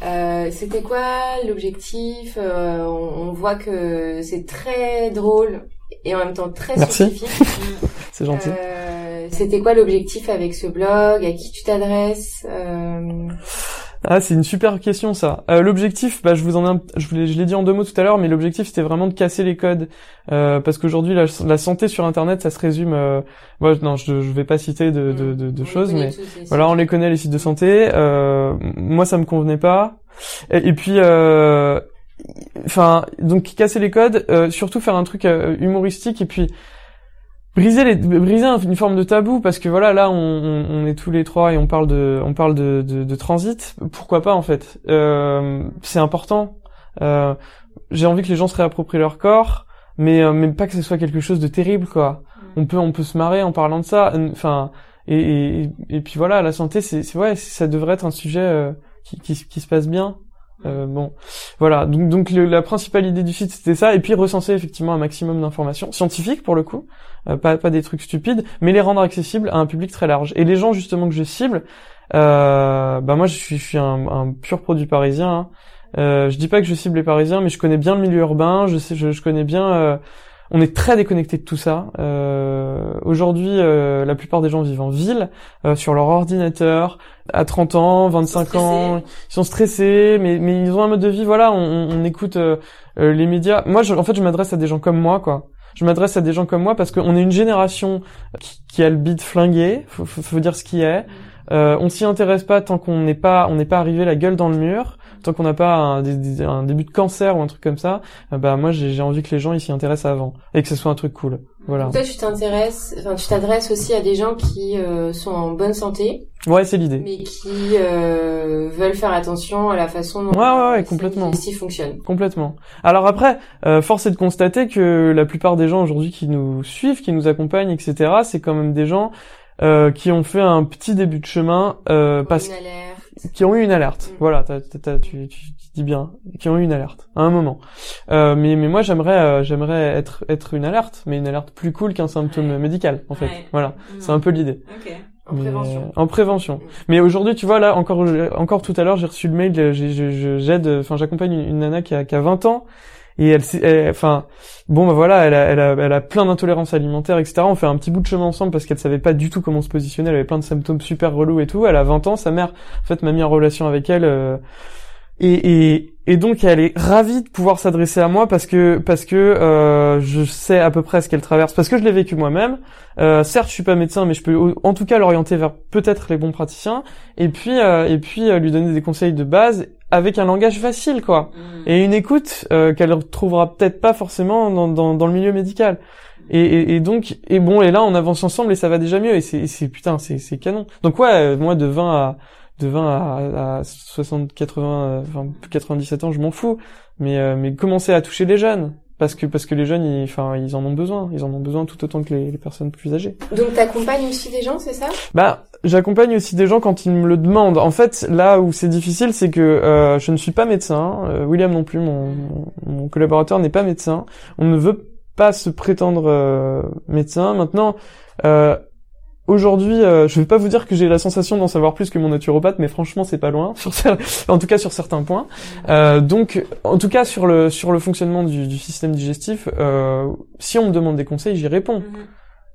S1: Euh, C'était quoi l'objectif Euh, on, on voit que c'est très drôle et en même temps très
S3: Merci.
S1: scientifique.
S3: C'est gentil.
S1: Euh, C'était quoi l'objectif avec ce blog? À qui tu t'adresses?
S3: Ah, c'est une super question ça. Euh, l'objectif, bah, je vous en ai, je, l'ai- je l'ai dit en deux mots tout à l'heure, mais l'objectif c'était vraiment de casser les codes, euh, parce qu'aujourd'hui la, la santé sur Internet, ça se résume. Euh, moi, non, je, je vais pas citer de, de, de, de choses, mais voilà, on les connaît les sites de santé. Euh, moi, ça me convenait pas. Et, et puis, euh, enfin, donc casser les codes, euh, surtout faire un truc euh, humoristique, et puis briser les briser un- une forme de tabou parce que voilà là on, on, est tous les trois et on parle de on parle de, de, de transit. Pourquoi pas en fait? Euh, c'est important. Euh, j'ai envie que les gens se réapproprient leur corps mais euh, mais pas que ce soit quelque chose de terrible quoi. On peut on peut se marrer en parlant de ça enfin et, et et puis voilà la santé c'est c'est ouais ça devrait être un sujet euh, qui, qui qui se passe bien euh, bon, voilà. Donc, donc la principale idée du site c'était ça, et puis recenser effectivement un maximum d'informations scientifiques pour le coup, euh, pas pas des trucs stupides, mais les rendre accessibles à un public très large. Et les gens justement que je cible, euh, bah moi je suis je suis un, un pur produit parisien. Hein. Euh, je dis pas que je cible les Parisiens, mais je connais bien le milieu urbain. Je sais, je, je connais bien. On est très déconnecté de tout ça. Euh, Aujourd'hui, euh, la plupart des gens vivent en ville, euh, sur leur ordinateur, à 30 ans, 25 ans, ils sont stressés, mais mais ils ont un mode de vie. Voilà, on, écoute les médias. Moi, je, en fait, je m'adresse à des gens comme moi, quoi. Je m'adresse à des gens comme moi parce qu'on est une génération qui, qui a le bide flingué, faut, faut, faut dire ce qui est. Euh, on s'y intéresse pas tant qu'on n'est pas on n'est pas arrivé la gueule dans le mur, tant qu'on n'a pas un, des- un début de cancer ou un truc comme ça. euh, bah moi j'ai envie que les gens ils s'y intéressent avant et que ce soit un truc cool. Voilà.
S1: Toi, tu t'intéresses, enfin, tu t'adresses aussi à des gens qui euh, sont en bonne santé,
S3: Ouais c'est l'idée.
S1: mais qui euh, veulent faire attention à la façon dont
S3: Ouais, ouais, ouais, complètement.
S1: digestif fonctionne.
S3: Complètement. Alors après, euh, force est de constater que la plupart des gens aujourd'hui qui nous suivent, qui nous accompagnent, etc., c'est quand même des gens euh, qui ont fait un petit début de chemin euh, parce. Qui ont eu une alerte.
S1: Mm.
S3: Voilà, tu, tu, tu dis bien, qui ont eu une alerte à un moment. Euh, mais, mais moi, j'aimerais, euh, j'aimerais être, être une alerte, mais une alerte plus cool qu'un symptôme
S2: Ouais.
S3: médical, en fait.
S2: Ouais.
S3: Voilà, c'est un peu l'idée.
S2: Ok.
S1: En
S3: Mais,
S1: prévention.
S3: euh, en prévention. Mais aujourd'hui, tu vois, là, encore, encore tout à l'heure, j'ai reçu le mail, euh, j'aide, enfin, j'accompagne une, une nana qui a, qui a 20 ans, et elle, elle- enfin, bon, bah voilà, elle a, elle a, elle a plein d'intolérances alimentaires, etc. On fait un petit bout de chemin ensemble parce qu'elle savait pas du tout comment se positionner, elle avait plein de symptômes super relous et tout. Elle a 20 ans, sa mère, en fait, m'a mis en relation avec elle, euh, et, et, et donc elle est ravie de pouvoir s'adresser à moi parce que parce que euh, je sais à peu près ce qu'elle traverse parce que je l'ai vécu moi-même. Euh, certes, je suis pas médecin, mais je peux en tout cas l'orienter vers peut-être les bons praticiens et puis euh, et puis euh, lui donner des conseils de base avec un langage facile quoi
S2: Mm.
S3: et une écoute euh, qu'elle retrouvera peut-être pas forcément dans, dans, dans le milieu médical. Et, et, et donc et bon et là on avance ensemble et ça va déjà mieux et c'est putain c'est c'est canon. Donc ouais euh, moi de 20 à de 20 à, à 60 80 euh, enfin 97 ans je m'en fous mais euh, mais commencer à toucher les jeunes parce que parce que les jeunes ils enfin ils en ont besoin ils en ont besoin tout autant que les, les personnes plus âgées.
S1: Donc, t'accompagnes aussi des gens, c'est ça?
S3: Bah, j'accompagne aussi des gens quand ils me le demandent. En fait, là où c'est difficile, c'est que euh, je ne suis pas médecin. euh, William non plus, mon, mon, mon collaborateur n'est pas médecin. On ne veut pas se prétendre euh, médecin. Maintenant, euh, aujourd'hui, euh, je vais pas vous dire que j'ai la sensation d'en savoir plus que mon naturopathe, mais franchement, c'est pas loin. Sur en tout cas, sur certains points. Euh, donc, en tout cas, sur le sur le fonctionnement du, du système digestif, euh, si on me demande des conseils, j'y réponds.
S2: Mhm.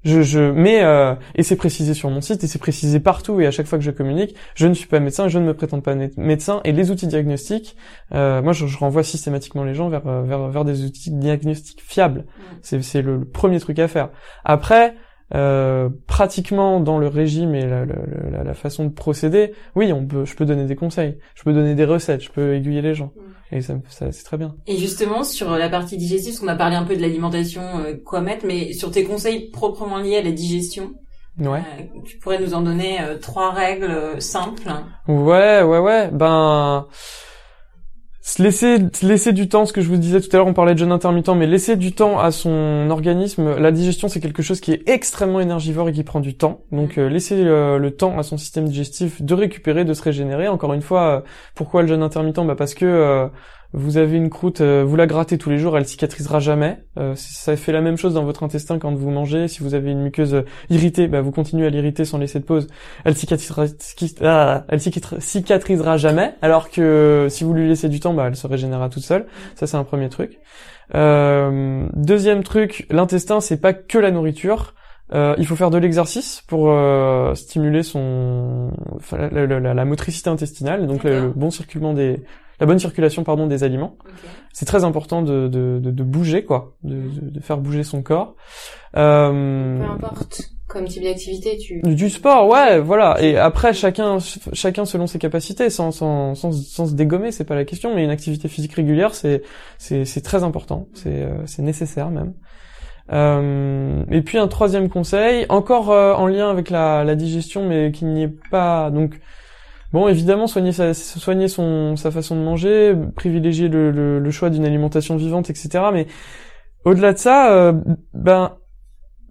S3: Je, je, mais euh, et c'est précisé sur mon site et c'est précisé partout et à chaque fois que je communique, je ne suis pas médecin, je ne me prétends pas médecin et les outils diagnostiques, euh, moi je, je renvoie systématiquement les gens vers euh, vers, vers des outils diagnostiques fiables. C'est c'est le, le premier truc à faire. Après, euh, pratiquement dans le régime et la, la, la- la façon de procéder, oui, on peut, je peux donner des conseils, je peux donner des recettes, je peux aiguiller les gens et ça, ça c'est très bien.
S2: Et justement, sur la partie digestive, parce qu'on a parlé un peu de l'alimentation, euh, quoi mettre, mais sur tes conseils proprement liés à la digestion,
S3: Ouais.
S2: euh, tu pourrais nous en donner euh, trois règles euh, simples.
S3: Ouais, ouais, ouais. Ben, se laisser, se laisser du temps. Ce que je vous disais tout à l'heure, on parlait de jeûne intermittent, mais laisser du temps à son organisme. La digestion, c'est quelque chose qui est extrêmement énergivore et qui prend du temps. Donc, euh, laisser euh, le temps à son système digestif de récupérer, de se régénérer. Encore une fois, euh, pourquoi le jeûne intermittent? Bah parce que euh, vous avez une croûte, euh, vous la grattez tous les jours, elle cicatrisera jamais. Euh, ça fait la même chose dans votre intestin quand vous mangez. Si vous avez une muqueuse euh, irritée, bah, vous continuez à l'irriter sans laisser de pause. Elle cicatrisera, ah, elle cicatrisera jamais. Alors que si vous lui laissez du temps, bah, elle se régénérera toute seule. Ça, c'est un premier truc. Euh, deuxième truc, l'intestin, c'est pas que la nourriture. Euh, il faut faire de l'exercice pour euh, stimuler son enfin, la, la- la- la motricité intestinale, donc le, le bon circulement des la bonne circulation pardon des aliments. C'est très important de, de, de, de bouger quoi, de, de, de faire bouger son corps. Euh,
S1: Peu importe. Comme type d'activité, tu...
S3: du sport, ouais, voilà. Et après, chacun, chacun selon ses capacités, sans, sans, sans, sans se dégommer, c'est pas la question. Mais une activité physique régulière, c'est, c'est, c'est très important. C'est, euh, c'est nécessaire même. Euh, et puis un troisième conseil, encore euh, en lien avec la, la digestion, mais qui n'y est pas. Donc, bon, évidemment, soigner sa, soigner son, sa façon de manger, privilégier le, le, le choix d'une alimentation vivante, etc. Mais au-delà de ça, euh, ben,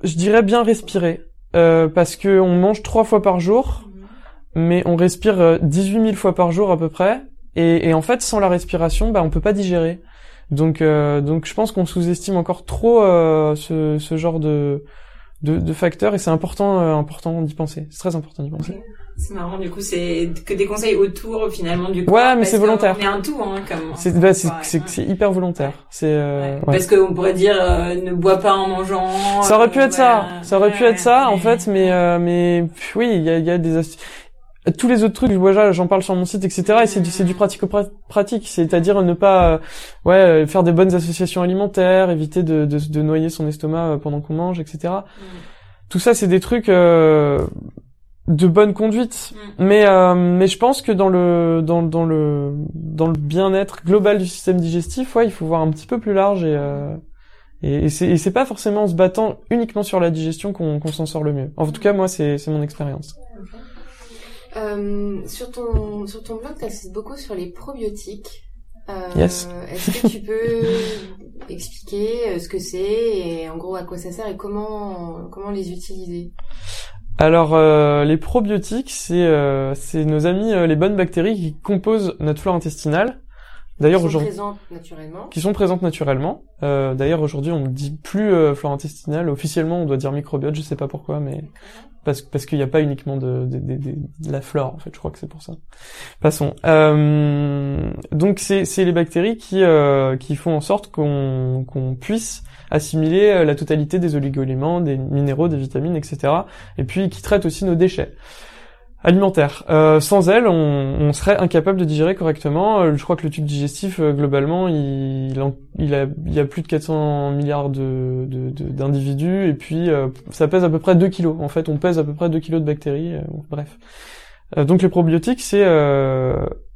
S3: je dirais bien respirer. Euh, parce que on mange trois fois par jour, mais on respire euh, 18 000 fois par jour à peu près. Et, et en fait, sans la respiration, bah, on peut pas digérer. Donc, euh, donc je pense qu'on sous-estime encore trop euh, ce, ce genre de, de, de facteurs et c'est important, euh, important d'y penser. C'est très important d'y penser.
S2: C'est marrant, du coup, c'est que des conseils autour, finalement, du
S3: Ouais, mais c'est volontaire.
S2: est un tout, hein, comme...
S3: C'est bah, c'est
S2: Ouais,
S3: c'est- hyper volontaire. C'est euh,
S2: Ouais.
S3: ouais.
S2: Parce qu'on pourrait dire, euh, ne bois pas en mangeant.
S3: Ça aurait pu
S2: euh,
S3: être ça.
S2: voilà.
S3: Ça aurait pu être ça, en
S2: mais-
S3: fait, mais euh, mais oui, il y a, il y a des astuces. tous les autres trucs, j'en parle sur mon site, etc. Et c'est du, c'est du pratico-pratique, c'est-à-dire ne pas, ouais, faire des bonnes associations alimentaires, éviter de, de, de noyer son estomac pendant qu'on mange, etc. Tout ça, c'est des trucs de bonne conduite. Mm. Mais euh, mais je pense que dans le dans dans le dans le bien-être global du système digestif, ouais, il faut voir un petit peu plus large et euh, et, et c'est c'est pas forcément en se battant uniquement sur la digestion qu'on qu'on s'en sort le mieux. En tout cas, moi, c'est c'est mon expérience.
S1: Euh, sur ton sur ton blog, tu insistes beaucoup sur les probiotiques.
S3: Euh, yes.
S1: Est-ce que tu peux expliquer ce que c'est et en gros à quoi ça sert et comment comment les utiliser?
S3: Alors euh, les probiotiques, c'est euh, nos amis euh, les bonnes bactéries qui composent notre flore intestinale.
S1: D'ailleurs aujourd'hui, qui sont présentes naturellement.
S3: Qui sont présentes naturellement. D'ailleurs aujourd'hui, on ne dit plus flore intestinale. Officiellement, on doit dire microbiote. Je sais pas pourquoi, mais parce parce qu'il n'y a pas uniquement de, de, de, de, la flore. En fait, je crois que c'est pour ça. Passons. donc c'est c'est les bactéries qui qui font en sorte qu'on qu'on puisse assimiler euh, la totalité des oligoéléments, des minéraux, des vitamines, etc. Et puis qui traite aussi nos déchets alimentaires. Euh, sans elles, on, serait incapable de digérer correctement. Euh, je crois que le tube digestif, globalement, il, il, a, il y a plus de 400 milliards de, d'individus, et puis ça pèse à peu près 2 kilos. En fait, on pèse à peu près 2 kilos de bactéries. bref. donc les probiotiques, c'est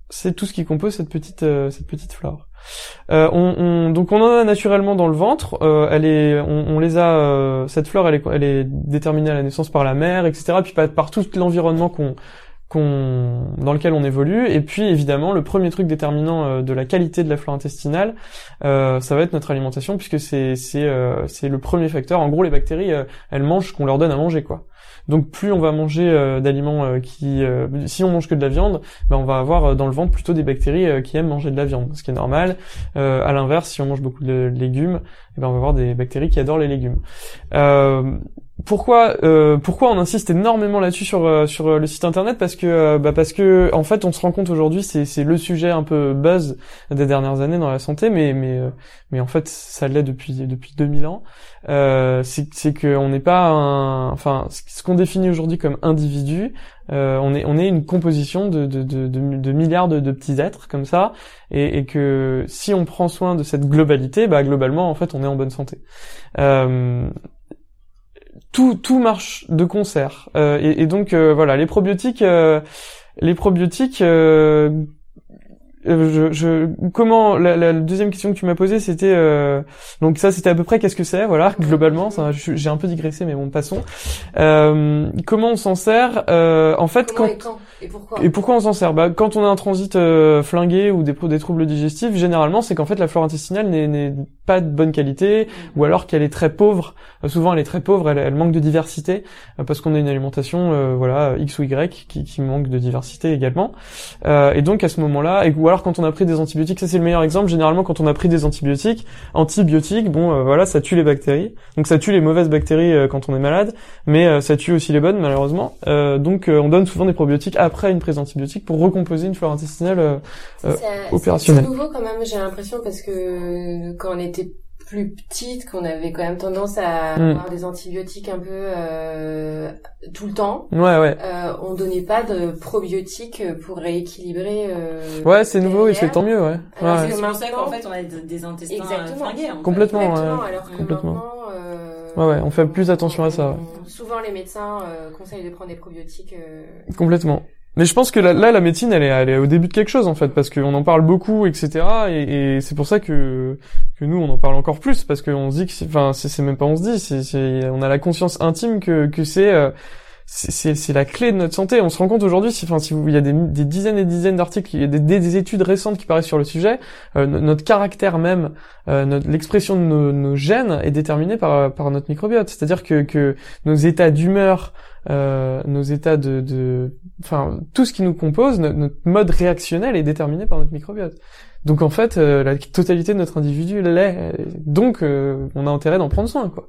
S3: c'est tout ce qui compose cette petite cette petite flore. Euh, on, on, donc on en a naturellement dans le ventre. Euh, elle est, on, les a. Euh, cette flore, elle est, elle est déterminée à la naissance par la mère, etc. Puis par, par tout l'environnement qu'on qu'on dans lequel on évolue et puis évidemment le premier truc déterminant euh, de la qualité de la flore intestinale euh, ça va être notre alimentation puisque c'est c'est euh, c'est le premier facteur en gros les bactéries elles mangent ce qu'on leur donne à manger quoi donc plus on va manger euh, d'aliments euh, qui, euh, si on mange que de la viande, ben on va avoir dans le ventre plutôt des bactéries qui aiment manger de la viande, ce qui est normal. à l'inverse, si on mange beaucoup de légumes, eh ben on va avoir des bactéries qui adorent les légumes pourquoi euh, pourquoi on insiste énormément là-dessus sur euh, sur euh, le site internet? Parce que euh, bah parce que en fait on se rend compte aujourd'hui c'est c'est le sujet un peu buzz des dernières années dans la santé mais mais mais en fait ça l'est depuis depuis 2000 ans. C'est c'est que on n'est pas un enfin ce qu'on définit aujourd'hui comme individu on est on est une composition de de de, de, milliards de, de, petits êtres comme ça et, et, que si on prend soin de cette globalité bah globalement en fait on est en bonne santé tout tout marche de concert. Euh, et, et, donc euh, voilà les probiotiques euh, les probiotiques euh, je, je, comment la, la, deuxième question que tu m'as posée c'était euh, donc ça c'était à peu près qu'est-ce que c'est voilà globalement j'ai un peu digressé mais bon passons. Euh, comment on s'en sert euh, en fait
S1: quand, et, quand et, pourquoi
S3: et pourquoi on s'en sert? Bah quand on a un transit euh, flingué ou des des troubles digestifs généralement c'est qu'en fait la flore intestinale n'est pas de bonne qualité ou alors qu'elle est très pauvre. Souvent elle est très pauvre elle, elle manque de diversité parce qu'on a une alimentation voilà x ou y qui, qui manque de diversité également. Et donc à ce moment là et ou alors quand on a pris des antibiotiques, ça c'est le meilleur exemple. Généralement quand on a pris des antibiotiques, antibiotiques, bon euh, voilà, ça tue les bactéries. Donc ça tue les mauvaises bactéries euh, quand on est malade, mais euh, ça tue aussi les bonnes malheureusement. donc on donne souvent des probiotiques après une prise d'antibiotiques pour recomposer une flore intestinale opérationnelle.
S1: C'est nouveau quand même, j'ai l'impression parce que quand on était plus petite, qu'on avait quand même tendance à mm. avoir des antibiotiques un peu euh, tout le temps.
S3: Ouais, ouais.
S1: Euh, on donnait pas de probiotiques pour rééquilibrer. Euh,
S3: ouais, c'est nouveau et c'est tant mieux, ouais.
S4: ouais. C'est comme ça qu'en fait on a des intestins
S1: Exactement.
S4: flingués.
S3: Complètement.
S1: Exactement.
S3: Ouais.
S1: Alors que Complètement. maintenant. Euh,
S3: ouais, ouais, on fait plus attention à ça. Ouais.
S1: Souvent les médecins euh, conseillent de prendre des probiotiques. Euh,
S3: Complètement. Mais je pense que là, la médecine, elle est, elle est au début de quelque chose en fait, parce qu'on en parle beaucoup, etc. Et, c'est pour ça que que nous, on en parle encore plus, parce qu'on se dit que, enfin, c'est même pas on se dit, c'est, on a la conscience intime que que c'est euh, c'est la clé de notre santé. On se rend compte aujourd'hui, si, enfin, si vous, il y a des, des dizaines et dizaines d'articles, il y a des, des, études récentes qui paraissent sur le sujet. Euh, notre caractère même, euh, l'expression de nos, nos, gènes est déterminée par par notre microbiote. C'est-à-dire que que nos états d'humeur, euh, nos états de, de, enfin, tout ce qui nous compose, notre, mode réactionnel est déterminé par notre microbiote. Donc en fait, euh, la totalité de notre individu l'est. Donc euh, on a intérêt d'en prendre soin, quoi.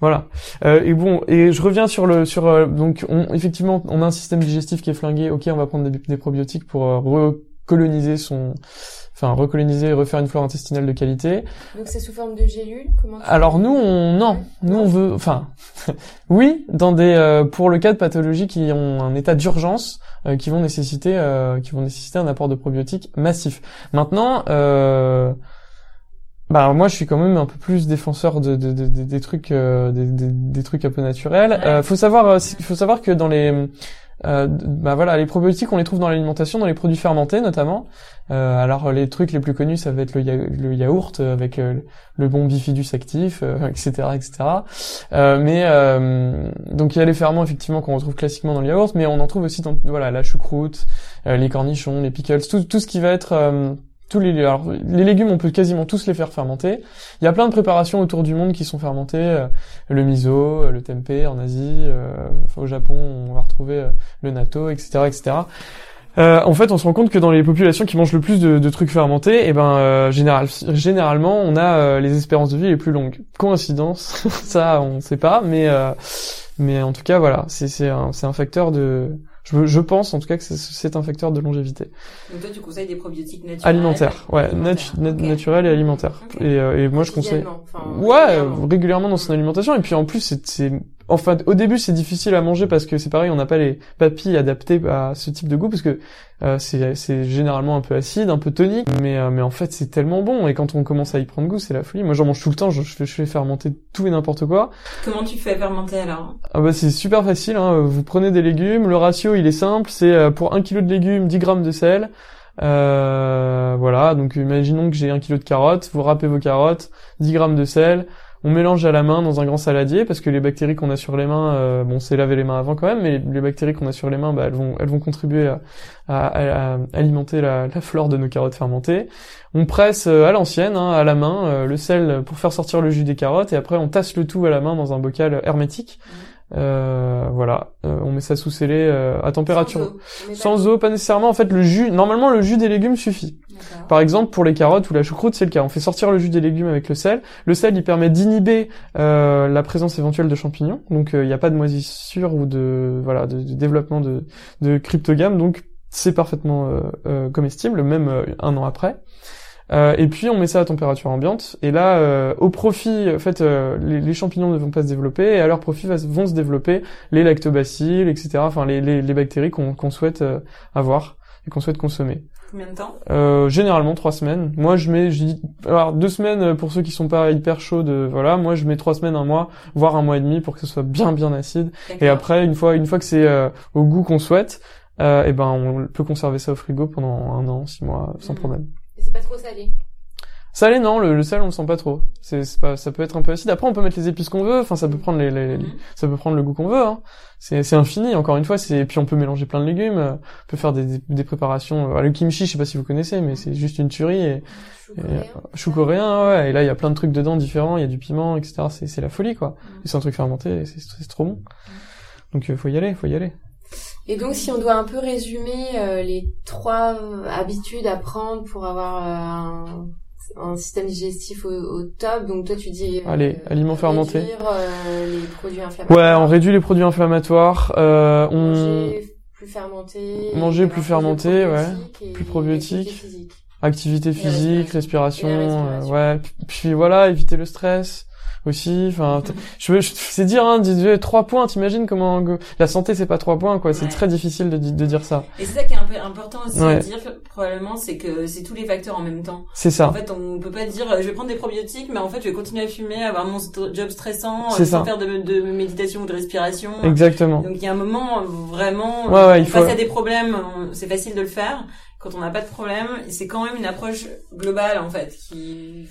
S3: Voilà. Euh, et bon, et je reviens sur le sur euh, donc on, effectivement on a un système digestif qui est flingué. Ok, on va prendre des, des probiotiques pour recoloniser son enfin recoloniser et refaire une flore intestinale de qualité.
S1: Donc c'est sous forme de gélules Comment
S3: Alors nous, on non, nous on veut, enfin, oui, dans des euh, pour le cas de pathologies qui ont un état d'urgence, euh, qui vont nécessiter, euh, qui vont nécessiter un apport de probiotiques massif. Maintenant, euh, bah moi je suis quand même un peu plus défenseur de, de- de- de- des trucs, euh, des, des- des trucs un peu naturels. Euh, faut savoir, euh, il faut savoir que dans les euh, bah voilà, les probiotiques, on les trouve dans l'alimentation, dans les produits fermentés notamment. Euh, alors les trucs les plus connus, ça va être le, ya- le yaourt euh, avec le bon bifidus actif, euh, etc., etc. Euh, mais euh, donc il y a les ferments effectivement qu'on retrouve classiquement dans le yaourt, mais on en trouve aussi dans voilà la choucroute, euh, les cornichons, les pickles, tout, tout ce qui va être euh, tous les alors les légumes, on peut quasiment tous les faire fermenter. Il y a plein de préparations autour du monde qui sont fermentées, euh, le miso, euh, le tempeh en Asie, euh, au Japon, on va retrouver euh, le natto, etc., etc. Euh, en fait, on se rend compte que dans les populations qui mangent le plus de, de trucs fermentés, eh ben, euh, général, généralement, on a les espérances de vie les plus longues. Coïncidence, ça, on ne sait pas, mais mais en tout cas, voilà, c'est un, un facteur de, je, je pense en tout cas que c'est- c'est un facteur de longévité
S4: Donc toi, tu conseilles des probiotiques naturels
S3: alimentaire, ouais,
S4: Alimentaires,
S3: natu- nat-
S4: ok.
S3: naturel et alimentaire.
S4: Ok.
S3: Et, euh, et moi, je conseille.
S1: Enfin,
S3: Ouais,
S1: régulièrement.
S3: régulièrement dans son alimentation. Et puis en plus, c'est, c'est, enfin, au début, c'est difficile à manger parce que c'est pareil, on n'a pas les papilles adaptées à ce type de goût parce que euh, c'est, généralement un peu acide, un peu tonique. Mais, euh, mais en fait, c'est tellement bon. Et quand on commence à y prendre goût, c'est la folie. Moi, j'en mange tout le temps. Je, je fais, je fais fermenter tout et n'importe quoi.
S4: Comment tu fais fermenter alors?
S3: Ah bah, c'est super facile. Hein. Vous prenez des légumes. Le ratio, il est simple. C'est euh, pour un kilo de légumes, 10 grammes de sel. Euh, voilà, donc imaginons que j'ai un kilo de carottes, vous râpez vos carottes, 10 grammes de sel, on mélange à la main dans un grand saladier parce que les bactéries qu'on a sur les mains, euh, bon c'est laver les mains avant quand même, mais les bactéries qu'on a sur les mains, bah, elles vont elles vont contribuer à, alimenter la, flore de nos carottes fermentées. On presse euh, à l'ancienne, hein, à la main, euh, le sel pour faire sortir le jus des carottes et après on tasse le tout à la main dans un bocal hermétique. Euh, voilà, Euh, on met ça sous scellé euh, à température.
S4: Sans eau.
S1: Pas
S3: Sans eau, pas nécessairement. En fait, le jus, normalement, le jus des légumes suffit. Par exemple, pour les carottes ou la choucroute, c'est le cas. On fait sortir le jus des légumes avec le sel. Le sel, il permet d'inhiber euh, la présence éventuelle de champignons. Donc, il n'y a pas de moisissure ou de voilà de, de développement de, de cryptogames. Donc, c'est parfaitement comestible, même un an après. Euh, et puis on met ça à température ambiante. Et là, euh, au profit, en fait, euh, les, les champignons ne vont pas se développer. Et à leur profit va- vont se développer les lactobacilles, etc. Enfin, les, les, les bactéries qu'on qu'on souhaite euh, avoir et qu'on souhaite consommer.
S4: Combien de temps?
S3: Euh, généralement trois semaines. Moi, je mets, je dis, alors deux semaines euh, pour ceux qui sont pas hyper chauds. De, voilà, moi je mets trois semaines, un mois, voire un mois et demi pour que ce soit bien bien acide. Et après, une fois, une fois que c'est euh, au goût qu'on souhaite, euh, et ben on peut conserver ça au frigo pendant un an, six mois, sans
S4: Mhm.
S3: problème.
S1: Et c'est pas trop salé.
S3: Salé non, le, le sel on le sent pas trop. C'est c'est pas, ça peut être un peu acide. Après on peut mettre les épices qu'on veut. Enfin ça peut prendre les, les- les-
S4: Mhm.
S3: ça peut prendre le goût qu'on veut. Hein. C'est c'est infini. Encore une fois, c'est puis on peut mélanger plein de légumes. On peut faire des, des, des préparations. euh, le kimchi, je sais pas si vous connaissez, mais c'est juste une tuerie et,
S1: Chou
S3: et,
S1: coréen.
S3: euh, chou coréen. Ouais. Et là il y a plein de trucs dedans différents. Il y a du piment, etc. C'est c'est la folie quoi. Et c'est un truc fermenté. C'est c'est trop bon. Donc euh, faut y aller, faut y aller.
S1: Et donc, si on doit un peu résumer euh, les trois habitudes à prendre pour avoir euh, un, un système digestif au, au top, donc toi tu dis... euh,
S3: Allez, aliments fermentés.
S1: Réduire euh, les produits inflammatoires.
S3: Ouais, on réduit les produits inflammatoires. Euh, on
S1: Manger plus fermenté.
S3: Manger plus fermenté, ouais.
S1: et
S3: Plus probiotiques.
S1: activité physique.
S3: activité physique, respiration, euh, ouais. Puis voilà, éviter le stress aussi. Enfin, je veux, je- c'est dire, hein, trois points. T'imagines comment la santé c'est pas trois points quoi. C'est
S4: Ouais.
S3: très difficile de, di- de dire ça.
S4: Et c'est ça qui est un peu important aussi
S3: Ouais.
S4: à dire, probablement, c'est que c'est tous les facteurs en même temps.
S3: C'est
S4: En
S3: ça.
S4: fait, on peut pas dire, euh, je vais prendre des probiotiques, mais en fait, je vais continuer à fumer, avoir mon job stressant, euh, sans
S3: ça.
S4: faire de, de méditation ou de respiration.
S3: Exactement.
S4: Donc il y a un moment vraiment,
S3: Ouais, ouais, il
S4: face
S3: faut-
S4: à des problèmes, c'est facile de le faire. Quand on n'a pas de problème, c'est quand même une approche globale en fait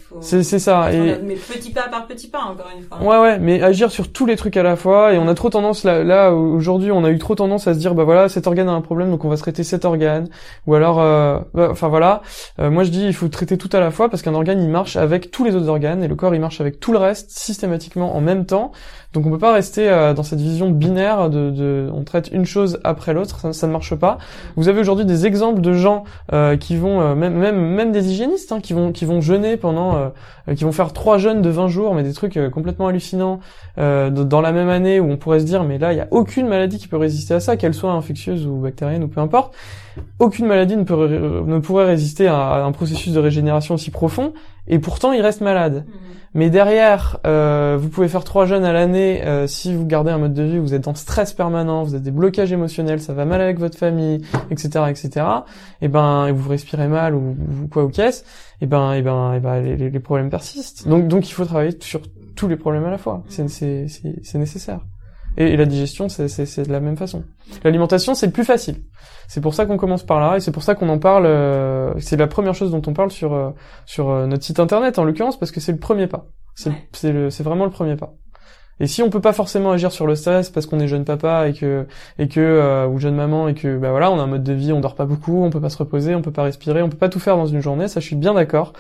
S4: faut.
S3: C'est c'est ça. Et
S4: Mais petit pas par petit pas, encore une fois.
S3: Ouais ouais, mais agir sur tous les trucs à la fois et on a trop tendance là, là aujourd'hui on a eu trop tendance à se dire bah voilà cet organe a un problème donc on va se traiter cet organe ou alors euh, bah, enfin voilà Euh, moi je dis il faut traiter tout à la fois parce qu'un organe il marche avec tous les autres organes et le corps il marche avec tout le reste systématiquement en même temps donc on peut pas rester euh, dans cette vision binaire de, de on traite une chose après l'autre ça, ça ne marche pas vous avez aujourd'hui des exemples de gens euh, qui vont euh, même même même des hygiénistes hein, qui vont qui vont jeûner pendant euh, qui vont faire trois jeûnes de 20 jours mais des trucs complètement hallucinants dans la même année où on pourrait se dire mais là il y a aucune maladie qui peut résister à ça qu'elle soit infectieuse ou bactérienne ou peu importe aucune maladie ne, peut, ne pourrait résister à, un processus de régénération aussi profond et pourtant il reste malade. Mmh. Mais derrière, euh, vous pouvez faire trois jeûnes à l'année euh, si vous gardez un mode de vie où vous êtes en stress permanent, vous avez des blocages émotionnels, ça va mal avec votre famille, etc., etc. Et ben, et vous respirez mal ou, quoi ou qu'est-ce, et ben, et ben, et ben, les, les, problèmes persistent. Donc, donc il faut travailler sur tous les problèmes à la fois. C'est nécessaire. Et, la digestion, c'est de la même façon. L'alimentation, c'est le plus facile. C'est pour ça qu'on commence par là, et c'est pour ça qu'on en parle. Euh, c'est la première chose dont on parle sur euh, sur euh, notre site internet, en l'occurrence, parce que c'est le premier pas. C'est c'est vraiment le premier pas. Et si on peut pas forcément agir sur le stress parce qu'on est jeune papa et que et que ou jeune maman et que bah voilà, on a un mode de vie, on dort pas beaucoup, on peut pas se reposer, on peut pas respirer, on peut pas tout faire dans une journée, ça je suis bien d'accord.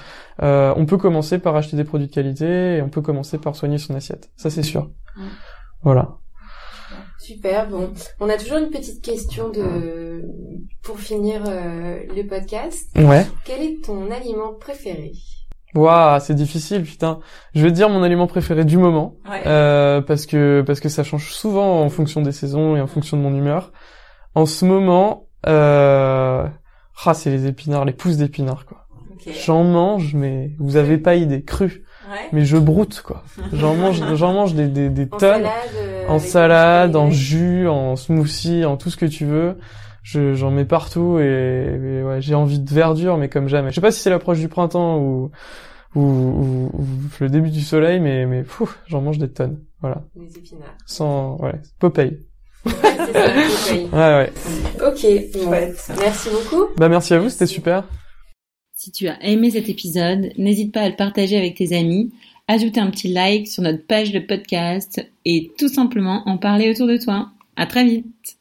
S3: on peut commencer par acheter des produits de qualité et on peut commencer par soigner son assiette. Ça c'est sûr. Voilà.
S1: Super. Bon, on a toujours une petite question de pour finir euh, le podcast.
S3: Ouais.
S1: Quel est ton aliment préféré?
S3: Waouh, c'est difficile, putain. Je vais dire mon aliment préféré du moment, euh, parce que parce que ça change souvent en fonction des saisons et en fonction de mon humeur. En ce moment, euh, ah, c'est les épinards, les pousses d'épinards, quoi. J'en mange, mais vous avez pas idée, cru. Mais je broute quoi. J'en mange, j'en mange des, des, des tonnes.
S1: Euh,
S3: en salade, en jus, en smoothie, en tout ce que tu veux. Je, j'en mets partout et, ouais, j'ai envie de verdure, mais comme jamais. Je sais pas si c'est l'approche du printemps ou, ou, ou, le début du soleil, mais, mais j'en mange des tonnes. Voilà.
S1: Des épinards.
S3: Sans, ouais, Popeye.
S1: Ouais, c'est ça, Popeye.
S3: ouais, ouais.
S1: Ok, merci beaucoup.
S3: Bah merci à vous, c'était super.
S2: Si tu as aimé cet épisode, n'hésite pas à le partager avec tes amis, ajouter un petit like sur notre page de podcast et tout simplement en parler autour de toi. À très vite!